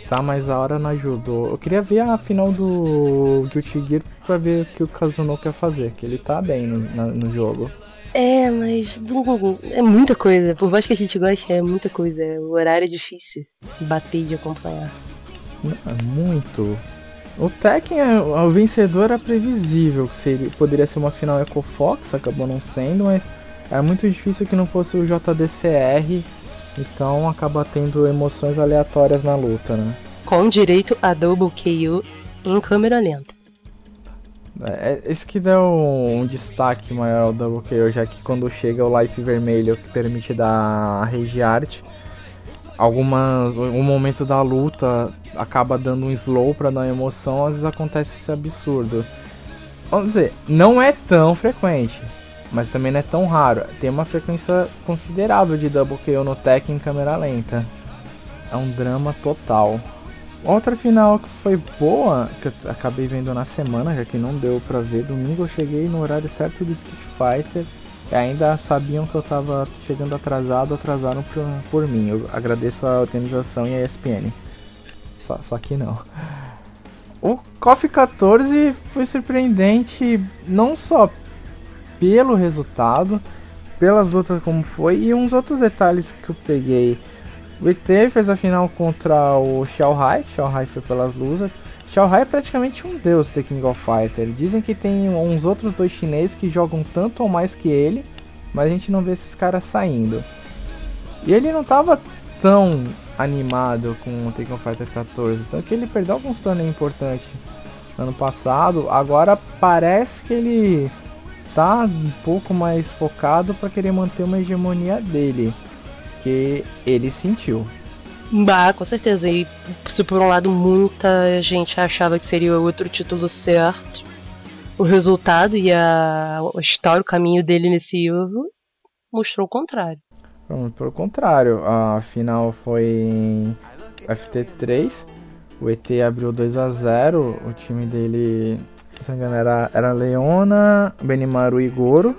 tá, mas a hora não ajudou. Eu queria ver a final do Gear pra ver o que o Kazuno quer fazer, que ele tá bem no, na, no jogo.
É, mas é muita coisa. Por mais que a gente goste, é muita coisa. O horário é difícil de bater e de acompanhar.
É muito. O Tekken, é, o vencedor era previsível, seria, poderia ser uma final Eco Fox, acabou não sendo, mas é muito difícil que não fosse o JDCR, então acaba tendo emoções aleatórias na luta, né?
Com direito a double KO em câmera lenta.
É, esse que deu um, um destaque maior ao double KO, já que quando chega o life vermelho que permite dar a rage art, algumas um momento da luta acaba dando um slow para dar emoção, às vezes acontece esse absurdo. Vamos dizer, não é tão frequente, mas também não é tão raro. Tem uma frequência considerável de double KO no tech em câmera lenta. É um drama total. Outra final que foi boa, que eu acabei vendo na semana, já que não deu pra ver. Domingo eu cheguei no horário certo do Street Fighter e ainda sabiam que eu tava chegando atrasado, atrasaram por, por mim. Eu agradeço a organização e a ESPN. Só, só que não. O KOF 14 foi surpreendente não só pelo resultado, pelas lutas como foi e uns outros detalhes que eu peguei. O ET fez a final contra o Xiao Hai, Xiao Hai foi pelas luzes. Xiao Hai é praticamente um deus do King of Fighter. Dizem que tem uns outros dois chineses que jogam tanto ou mais que ele, mas a gente não vê esses caras saindo. E ele não tava tão animado com o Tekken Fighter 14, tanto que ele perdeu alguns torneios importantes ano passado. Agora parece que ele tá um pouco mais focado para querer manter uma hegemonia dele, que ele sentiu.
Bah, com certeza. E se por um lado muita gente achava que seria outro título certo, o resultado e a, a história, o caminho dele nesse jogo mostrou o contrário.
Pelo contrário, a final foi em FT3. O ET abriu 2 a 0 O time dele, se não engano, era, era Leona, Benimaru e Goro.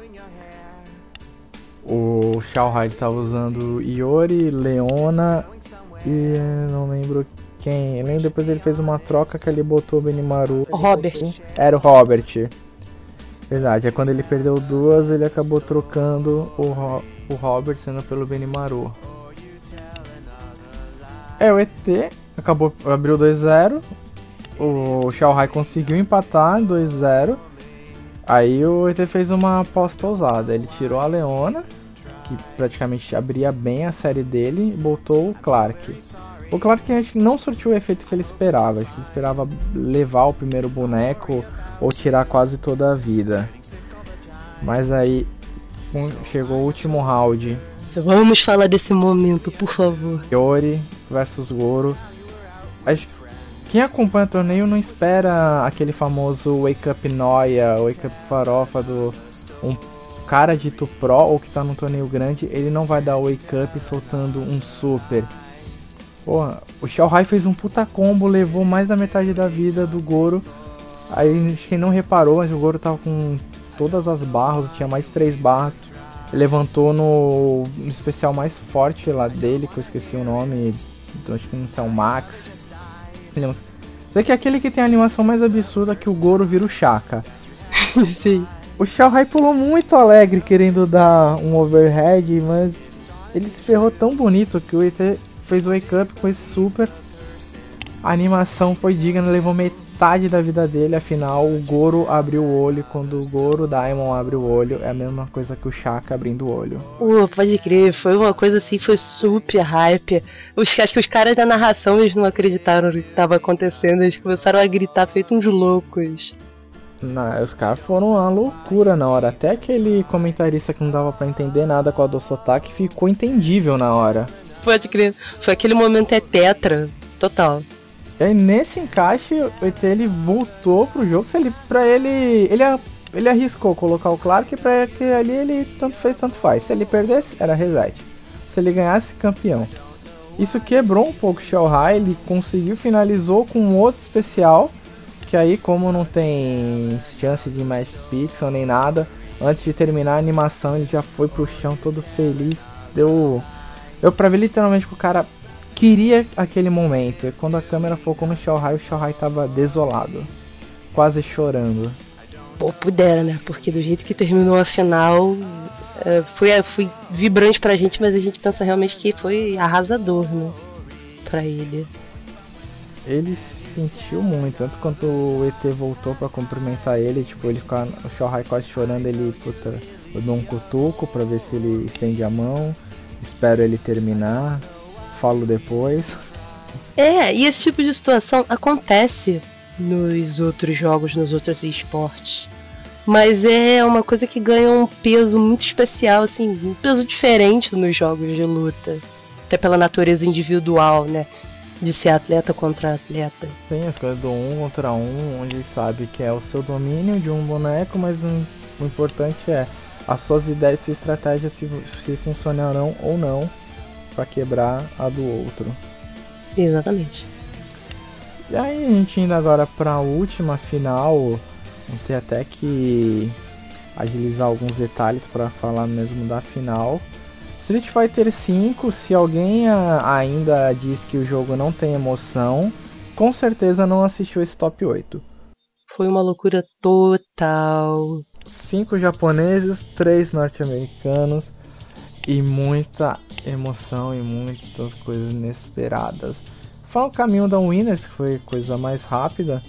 O Shao Hai estava usando Iori, Leona e não lembro quem. Eu lembro depois ele fez uma troca que ele botou o Benimaru.
O Robert.
Era o Robert. Verdade, é quando ele perdeu duas, ele acabou trocando o, Ro o Robert sendo pelo Benimaru. É, o ET acabou, abriu 2-0. O Xiao conseguiu empatar 2-0. Aí o ET fez uma aposta ousada. Ele tirou a Leona, que praticamente abria bem a série dele, e botou o Clark. O Clark não surtiu o efeito que ele esperava. Acho que ele esperava levar o primeiro boneco ou tirar quase toda a vida. Mas aí chegou o último round.
Vamos falar desse momento, por favor.
Yori versus Goro. Quem acompanha o torneio não espera aquele famoso Wake Up Noia, Wake Up Farofa do um cara dito pro ou que tá num torneio grande, ele não vai dar Wake Up soltando um super. Porra, o Shao Hai fez um puta combo, levou mais da metade da vida do Goro. Aí quem não reparou, mas o Goro tava com todas as barras, tinha mais três barras. Levantou no, no especial mais forte lá dele, que eu esqueci o nome, então, acho que não sei, o Max. Sei que é aquele que tem a animação mais absurda que o Goro vira o Shaka.
Sim.
O Shao pulou muito alegre querendo dar um overhead, mas ele se ferrou tão bonito que o ET fez o wake up com esse super. A animação foi digna, levou metade da vida dele, afinal o Goro abriu o olho. Quando o Goro Daimon abre o olho, é a mesma coisa que o Shaka abrindo o olho.
Uh, pode crer, foi uma coisa assim, foi super hype. Os, acho que os caras da narração eles não acreditaram no que estava acontecendo, eles começaram a gritar feito uns loucos.
Não, os caras foram uma loucura na hora. Até aquele comentarista que não dava para entender nada com a do sotaque ficou entendível na hora.
Pode crer. Foi aquele momento é tetra, total.
E aí nesse encaixe, o ET ele voltou pro jogo, se ele para ele, ele ele arriscou colocar o Clark para que ali ele tanto fez tanto faz. Se ele perdesse, era reset. Se ele ganhasse, campeão. Isso quebrou um pouco o Shell High, ele conseguiu finalizou com um outro especial, que aí como não tem chance de Magic Pixel nem nada, antes de terminar a animação ele já foi pro chão todo feliz, deu eu pra ver literalmente que o cara queria aquele momento. E quando a câmera focou no Shohai, o Shohai tava desolado. Quase chorando.
Pô, pudera, né? Porque do jeito que terminou a final, é, foi, é, foi vibrante pra gente, mas a gente pensa realmente que foi arrasador, né? Pra ele.
Ele sentiu muito, tanto quanto o ET voltou para cumprimentar ele, tipo, ele ficar o Shohai quase chorando, ele, puta, eu dou um cutuco pra ver se ele estende a mão, espero ele terminar, falo depois.
É, e esse tipo de situação acontece nos outros jogos, nos outros esportes. Mas é uma coisa que ganha um peso muito especial, assim, um peso diferente nos jogos de luta. Até pela natureza individual, né? De ser atleta contra atleta.
Tem as coisas do um contra um, onde sabe que é o seu domínio de um boneco, mas um, o importante é as suas ideias e estratégias se, se funcionarão ou não para quebrar a do outro.
Exatamente.
E aí a gente indo agora para a última final, vou ter até que agilizar alguns detalhes para falar mesmo da final. Street Fighter V, se alguém ainda diz que o jogo não tem emoção, com certeza não assistiu esse top 8.
Foi uma loucura total.
Cinco japoneses, três norte-americanos e muita emoção e muitas coisas inesperadas. Foi o caminho da Winners, que foi coisa mais rápida.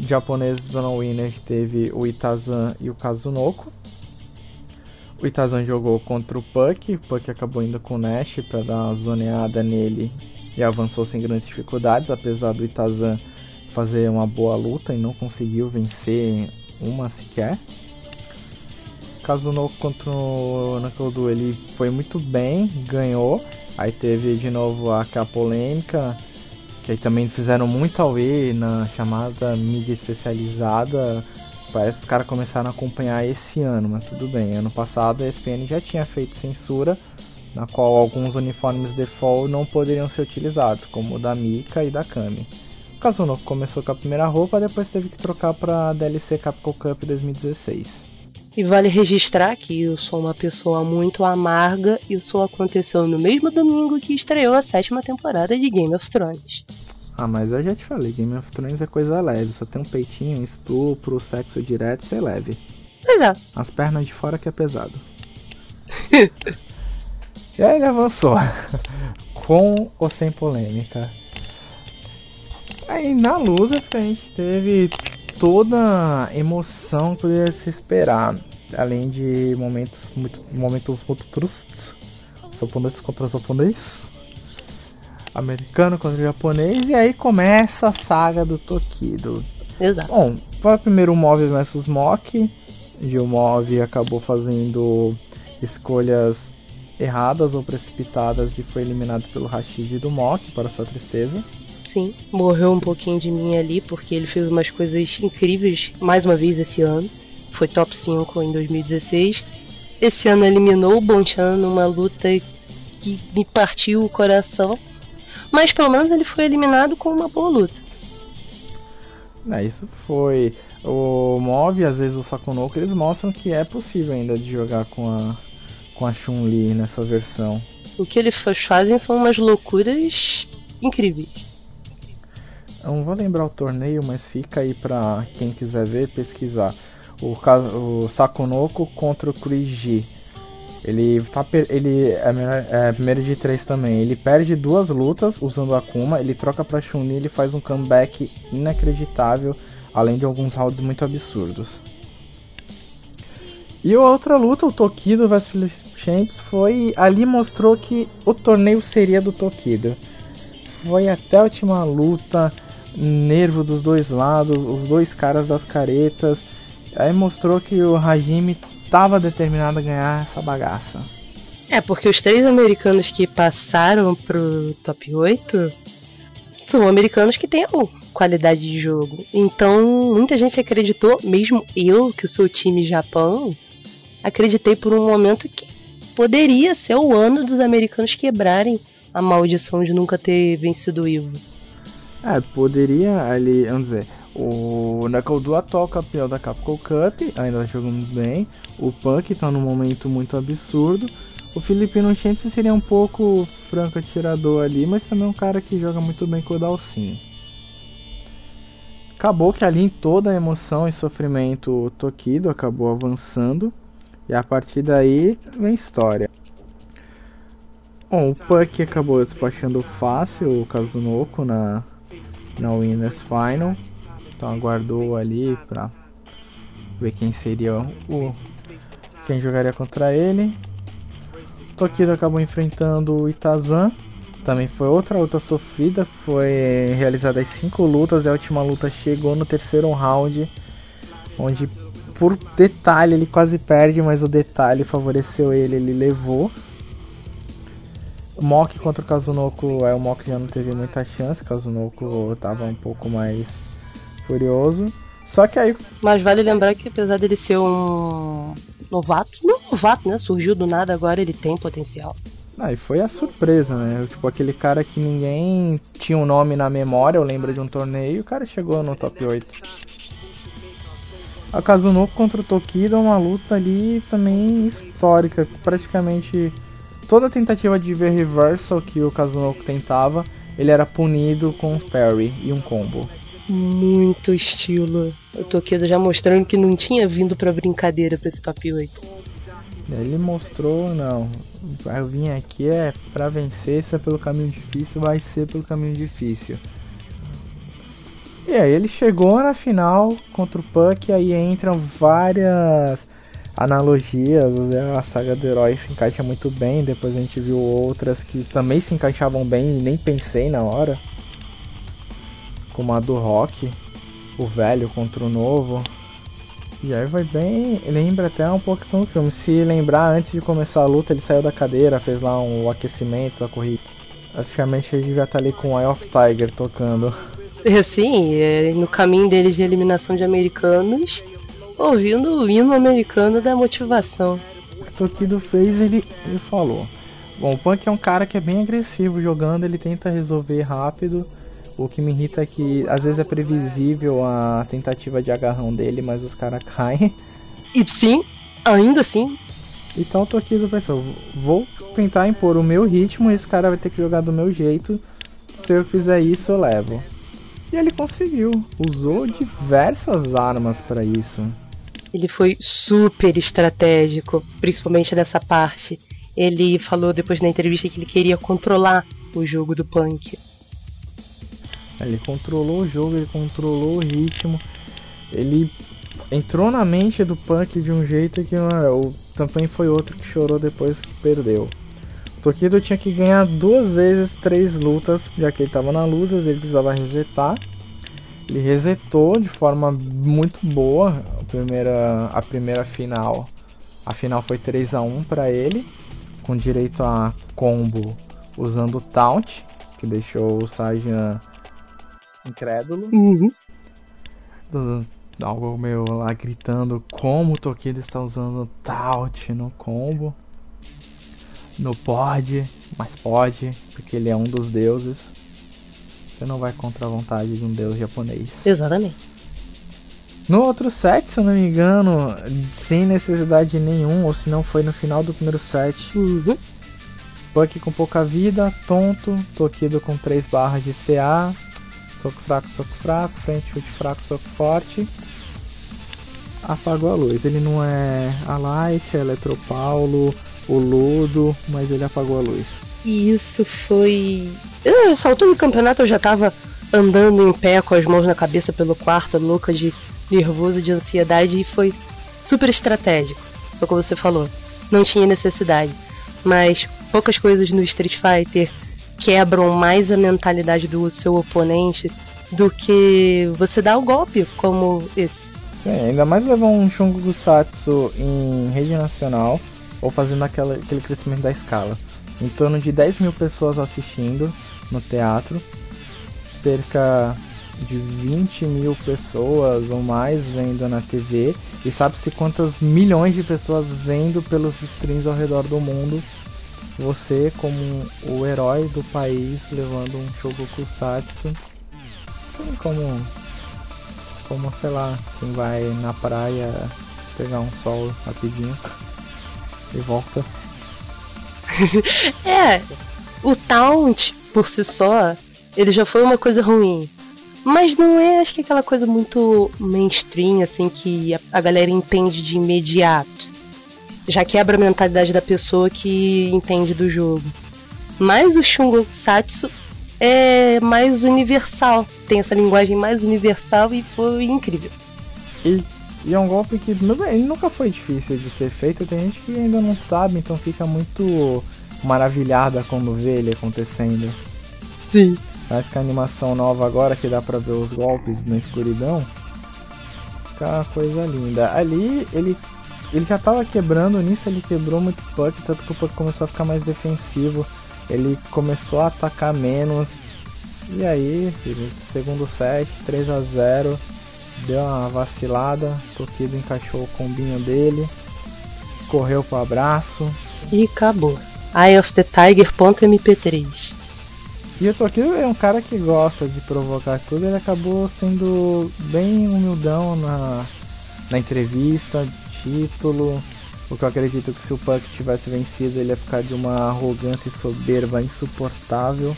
Japoneses da Winners teve o Itazan e o Kazunoko. O Itazan jogou contra o Puck, o Puck acabou indo com o Nash para dar uma zoneada nele e avançou sem grandes dificuldades, apesar do Itazan fazer uma boa luta e não conseguiu vencer uma sequer. Kazunoko contra o Nakodo ele foi muito bem, ganhou. Aí teve de novo aquela polêmica, que aí também fizeram muito ao ver na chamada mídia especializada. Parece que os caras começaram a acompanhar esse ano, mas tudo bem. Ano passado a ESPN já tinha feito censura, na qual alguns uniformes default não poderiam ser utilizados, como o da Mika e da Kami. O Kazunoko começou com a primeira roupa, depois teve que trocar para DLC Capcom Cup 2016.
E vale registrar que eu sou uma pessoa muito amarga e isso aconteceu no mesmo domingo que estreou a sétima temporada de Game of Thrones.
Ah, mas eu já te falei, Game of Thrones é coisa leve, só tem um peitinho, estupro, sexo direto, isso é leve.
Pois é.
As pernas de fora que é pesado. e aí ele avançou. Com ou sem polêmica. Aí na luz a gente teve toda a emoção que poderia se esperar. Além de momentos muito momentos muito tristes. Japonês contra japonês. Americano contra japonês. E aí começa a saga do Tokido.
Exato.
Bom, foi primeiro o Move versus Mock. E o Move acabou fazendo escolhas erradas ou precipitadas e foi eliminado pelo Rashid do Mock, para sua tristeza.
Sim. Morreu um pouquinho de mim ali, porque ele fez umas coisas incríveis mais uma vez esse ano. Foi top 5 em 2016. Esse ano eliminou o Bonchan numa luta que me partiu o coração. Mas pelo menos ele foi eliminado com uma boa luta.
É, isso foi. O Mob, às vezes o Sakonoko, eles mostram que é possível ainda de jogar com a, com a Chun-Li nessa versão.
O que eles fazem são umas loucuras incríveis.
Eu não vou lembrar o torneio, mas fica aí pra quem quiser ver, pesquisar. O, o Sakonoko contra o Kuriji. Ele tá ele é, é primeiro de três também. Ele perde duas lutas usando a Akuma, ele troca pra Chun-Li, ele faz um comeback inacreditável, além de alguns rounds muito absurdos. E a outra luta, o Tokido vs Champs, foi ali mostrou que o torneio seria do Tokido. Foi até a última luta, nervo dos dois lados, os dois caras das caretas. Aí mostrou que o Hajime estava determinado a ganhar essa bagaça.
É, porque os três americanos que passaram pro top 8 são americanos que têm qualidade de jogo. Então, muita gente acreditou, mesmo eu, que sou time Japão, acreditei por um momento que poderia ser o ano dos americanos quebrarem a maldição de nunca ter vencido o Ivo.
É, poderia ali, vamos dizer, o Nakaudu atual campeão da Capcom Cup, ainda jogando bem. O Punk tá num momento muito absurdo. O Filipino Chente seria um pouco franco atirador ali, mas também é um cara que joga muito bem com o Dalcin. Acabou que ali em toda a emoção e sofrimento o Tokido acabou avançando. E a partir daí vem história. Bom, o Punk acabou despachando fácil o Kazunoko na, na Winners Final. Então aguardou ali pra ver quem seria o quem jogaria contra ele. Tokido acabou enfrentando o Itazan. Também foi outra luta sofrida. Foi realizada as cinco lutas e a última luta chegou no terceiro round. Onde por detalhe ele quase perde, mas o detalhe favoreceu ele, ele levou. Mock contra o Kazunoko, é, o Mock já não teve muita chance, o Kazunoko estava um pouco mais furioso. Só que aí.
Mas vale lembrar que apesar dele ser um novato, não novato, né? Surgiu do nada, agora ele tem potencial.
Ah, e foi a surpresa, né? Tipo, aquele cara que ninguém tinha um nome na memória, eu lembro de um torneio, o cara chegou no top 8. A Kazunoko contra o Tokido é uma luta ali também histórica. Praticamente toda tentativa de ver reversal que o Kazunoko tentava, ele era punido com um parry e um combo.
Muito estilo. O Tokido já mostrando que não tinha vindo pra brincadeira pra esse top 8.
Ele mostrou, não. Eu vim aqui é pra vencer, se é pelo caminho difícil, vai ser pelo caminho difícil. E aí ele chegou na final contra o Puck, e aí entram várias analogias, né? a saga do herói se encaixa muito bem, depois a gente viu outras que também se encaixavam bem e nem pensei na hora. Como a do Rock, o velho contra o novo. E aí vai bem, lembra até um pouco do filme. Se lembrar, antes de começar a luta, ele saiu da cadeira, fez lá um aquecimento, a corrida. Praticamente ele já tá ali com o Eye of Tiger tocando.
Sim, é, no caminho deles de eliminação de americanos, ouvindo o hino americano da motivação.
O Tokido fez, ele, ele falou. Bom, o Punk é um cara que é bem agressivo jogando, ele tenta resolver rápido. O que me irrita é que às vezes é previsível a tentativa de agarrão dele, mas os caras caem.
E sim, ainda assim.
Então o Tokido pensou, vou tentar impor o meu ritmo e esse cara vai ter que jogar do meu jeito. Se eu fizer isso, eu levo. E ele conseguiu. Usou diversas armas para isso.
Ele foi super estratégico, principalmente nessa parte. Ele falou depois na entrevista que ele queria controlar o jogo do Punk.
Ele controlou o jogo, ele controlou o ritmo. Ele entrou na mente do Punk de um jeito que o também foi outro que chorou depois que perdeu. Tokido tinha que ganhar duas vezes três lutas, já que ele estava na luzes, ele precisava resetar. Ele resetou de forma muito boa primeira, a primeira final. A final foi 3 a 1 para ele, com direito a combo usando o taunt, que deixou o Sajan incrédulo.
Uhum.
Algo meio lá gritando como o Tokido está usando Taut no combo. No pode, mas pode, porque ele é um dos deuses. Você não vai contra a vontade de um deus japonês.
Exatamente.
No outro set, se eu não me engano, sem necessidade nenhuma, ou se não foi no final do primeiro set,
Uhum.
Buck com pouca vida, tonto, Tokido com 3 barras de CA, soco fraco, soco fraco, frente, chute fraco, soco forte. Apagou a luz. Ele não é a Light, a Eletropaulo, o Ludo, mas ele apagou a luz.
E isso foi. Altura do campeonato eu já tava andando em pé com as mãos na cabeça pelo quarto, louca de nervoso, de ansiedade, e foi super estratégico. Foi como você falou. Não tinha necessidade. Mas poucas coisas no Street Fighter quebram mais a mentalidade do seu oponente do que você dar o golpe como esse.
É, ainda mais levar um Shungo Gusatsu em rede nacional ou fazendo aquela, aquele crescimento da escala. Em torno de 10 mil pessoas assistindo no teatro, cerca de 20 mil pessoas ou mais vendo na TV, e sabe-se quantas milhões de pessoas vendo pelos streams ao redor do mundo. Você, como o herói do país, levando um Shungo Gusatsu, assim como como, sei lá, quem vai na praia pegar um sol rapidinho e volta.
É, o Taunt, por si só, ele já foi uma coisa ruim. Mas não é, acho que aquela coisa muito mainstream, assim, que a, a galera entende de imediato. Já quebra a mentalidade da pessoa que entende do jogo. Mas o Shungo Satsu é mais universal. Tem essa linguagem mais universal e foi incrível.
E, e é um golpe que ele nunca foi difícil de ser feito, tem gente que ainda não sabe, então fica muito maravilhada quando vê ele acontecendo.
Sim.
Mas com a animação nova agora que dá pra ver os golpes na escuridão, fica uma coisa linda. Ali ele, ele já tava quebrando, nisso ele quebrou muito Puck, tanto que o Puck começou a ficar mais defensivo. Ele começou a atacar menos. E aí, segundo set, 3 a 0 deu uma vacilada, Tokido encaixou o combinho dele, correu pro abraço.
E acabou. Eye of the Tiger.mp3.
E o Tokido é um cara que gosta de provocar tudo, ele acabou sendo bem humildão na, na entrevista, título. O que eu acredito que se o Puck tivesse vencido, ele ia ficar de uma arrogância e soberba insuportável.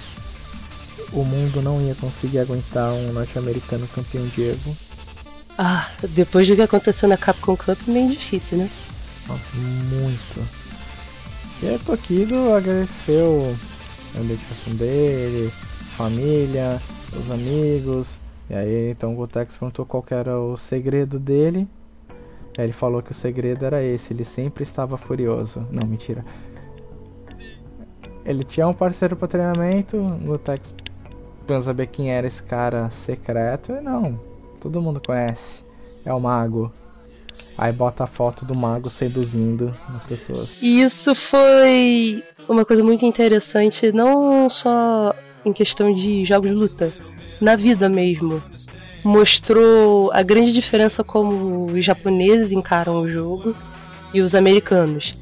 O mundo não ia conseguir aguentar um norte-americano campeão de Evo.
Ah, depois do que aconteceu na Capcom Cup, meio difícil, né?
Nossa, muito. E aí, Tokido agradeceu a dedicação dele, família, os amigos. E aí, então o Gotex perguntou qual era o segredo dele. Aí ele falou que o segredo era esse, ele sempre estava furioso. Não, mentira. Ele tinha um parceiro para treinamento, o Gotex pra saber quem era esse cara secreto. Não, todo mundo conhece. É o mago. Aí bota a foto do mago seduzindo as pessoas.
E isso foi uma coisa muito interessante, não só em questão de jogos de luta, na vida mesmo. Mostrou a grande diferença como os japoneses encaram o jogo e os americanos.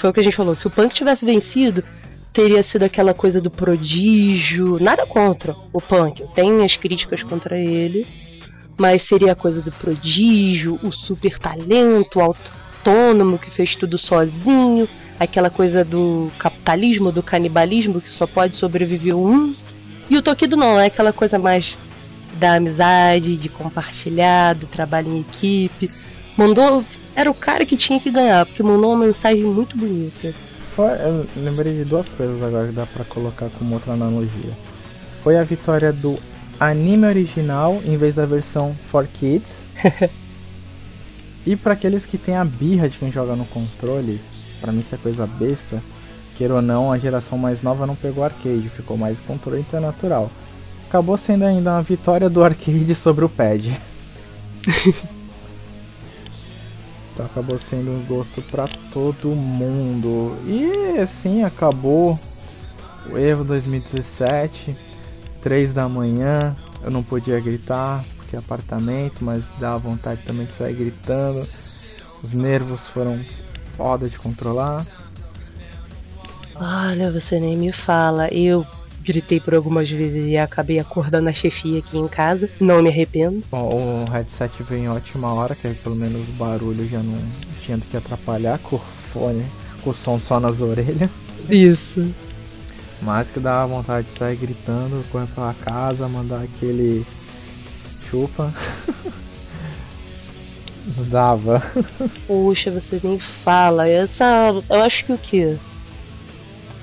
Foi o que a gente falou, se o Punk tivesse vencido, teria sido aquela coisa do prodígio, nada contra o Punk, tenho as críticas contra ele, mas seria a coisa do prodígio, o super talento, o autônomo que fez tudo sozinho, aquela coisa do capitalismo, do canibalismo que só pode sobreviver um. E o Tokido não, é aquela coisa mais da amizade, de compartilhar, do trabalho em equipe. Mandou. Era o cara que tinha que ganhar, porque mandou uma mensagem muito bonita.
Eu lembrei de duas coisas agora que dá pra colocar como outra analogia. Foi a vitória do anime original em vez da versão for kids. e pra aqueles que tem a birra de quem joga no controle, pra mim isso é coisa besta. Queira ou não, a geração mais nova não pegou arcade, ficou mais controle natural. Acabou sendo ainda uma vitória do arcade sobre o pad. Então acabou sendo um gosto pra todo mundo. E assim acabou o Evo 2017, 3 da manhã. eu não podia gritar porque é apartamento, mas dava vontade também de sair gritando. Os nervos foram foda de controlar.
Olha, você nem me fala. Eu gritei por algumas vezes e acabei acordando a chefia aqui em casa. Não me arrependo.
Bom, o headset veio em ótima hora, que aí pelo menos o barulho já não tinha do que atrapalhar com o fone, com o som só nas orelhas.
Isso.
Mas que dava vontade de sair gritando, correr pra casa, mandar aquele chupa. Dava.
Poxa, você nem fala. Essa. Eu acho que o que?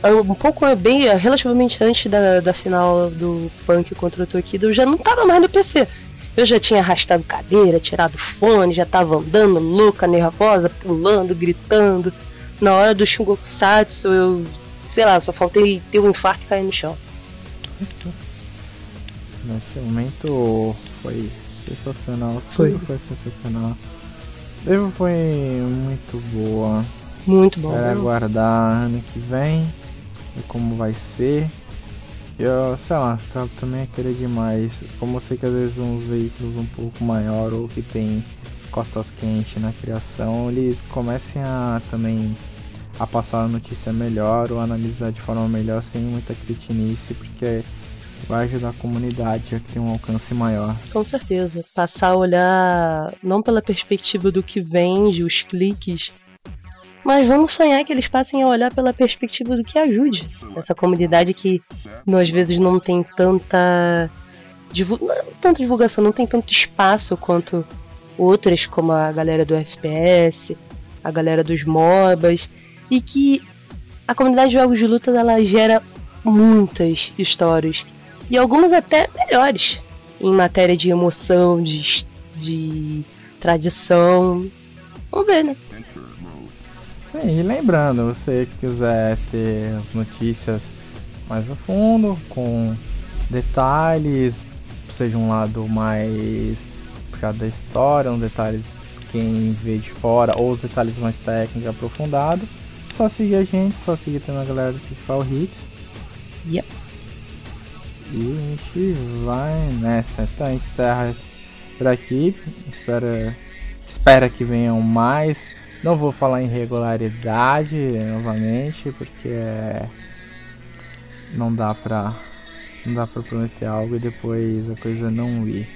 Um pouco é bem. Relativamente antes da, da final do Punk contra o Tokido, eu já não tava mais no PC. Eu já tinha arrastado cadeira, tirado fone, já tava andando louca, nervosa, pulando, gritando. Na hora do Shungokusatsu, eu. Sei lá, só faltei ter um infarto e cair no chão.
Nesse momento foi sensacional.
Foi.
Tudo foi sensacional. Devo foi muito boa.
Muito bom.
Era aguardar ano que vem e como vai ser. Eu, sei lá, eu também querer demais. Como eu sei que às vezes uns veículos um pouco maior ou que tem costas quentes na criação, eles comecem a também a passar a notícia melhor ou analisar de forma melhor sem muita cretinice, porque vai ajudar a comunidade a ter um alcance maior.
Com certeza. Passar a olhar não pela perspectiva do que vende, os cliques, mas vamos sonhar que eles passem a olhar pela perspectiva do que ajude. Essa comunidade que às vezes não tem tanta. Não, tanta divulgação, não tem tanto espaço quanto outras, como a galera do FPS, a galera dos MOBAs, e que a comunidade de jogos de luta ela gera muitas histórias e algumas até melhores em matéria de emoção, de, de tradição. Vamos ver, né?
Sim, e lembrando, você que quiser ter as notícias mais a fundo, com detalhes, seja um lado mais puxado da história, um detalhes quem vê de fora, ou os detalhes mais técnicos aprofundados, só seguir a gente, só seguir também a galera do Critical Hits.
Yep.
E a gente vai nessa. Então a gente encerra por aqui. Espera, espera que venham mais. Não vou falar em regularidade novamente, porque não dá pra. Não dá pra prometer algo e depois a coisa não ir.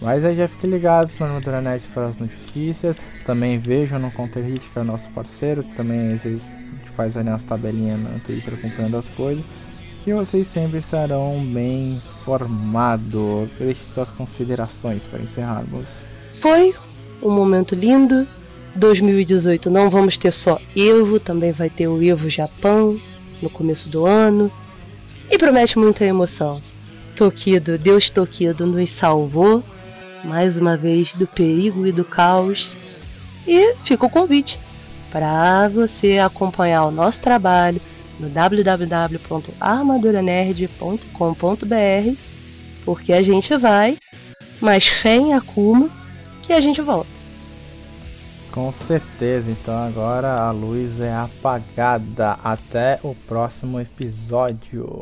Mas aí já fiquem ligados no Armadura Net para as notícias. Também vejam no Counter Hit, que é o nosso parceiro, que também às vezes faz ali umas tabelinhas no Twitter acompanhando as coisas que vocês sempre estarão bem informados. Deixe suas considerações para encerrarmos.
Foi um momento lindo. 2018 não vamos ter só Evo, também vai ter o Evo Japão no começo do ano. E promete muita emoção. Tokido, Deus Tokido nos salvou mais uma vez do perigo e do caos. E fica o convite para você acompanhar o nosso trabalho no www.armaduranerd.com.br, porque a gente vai, mas fé em Akuma que a gente volta.
Com certeza, então agora a luz é apagada. Até o próximo episódio.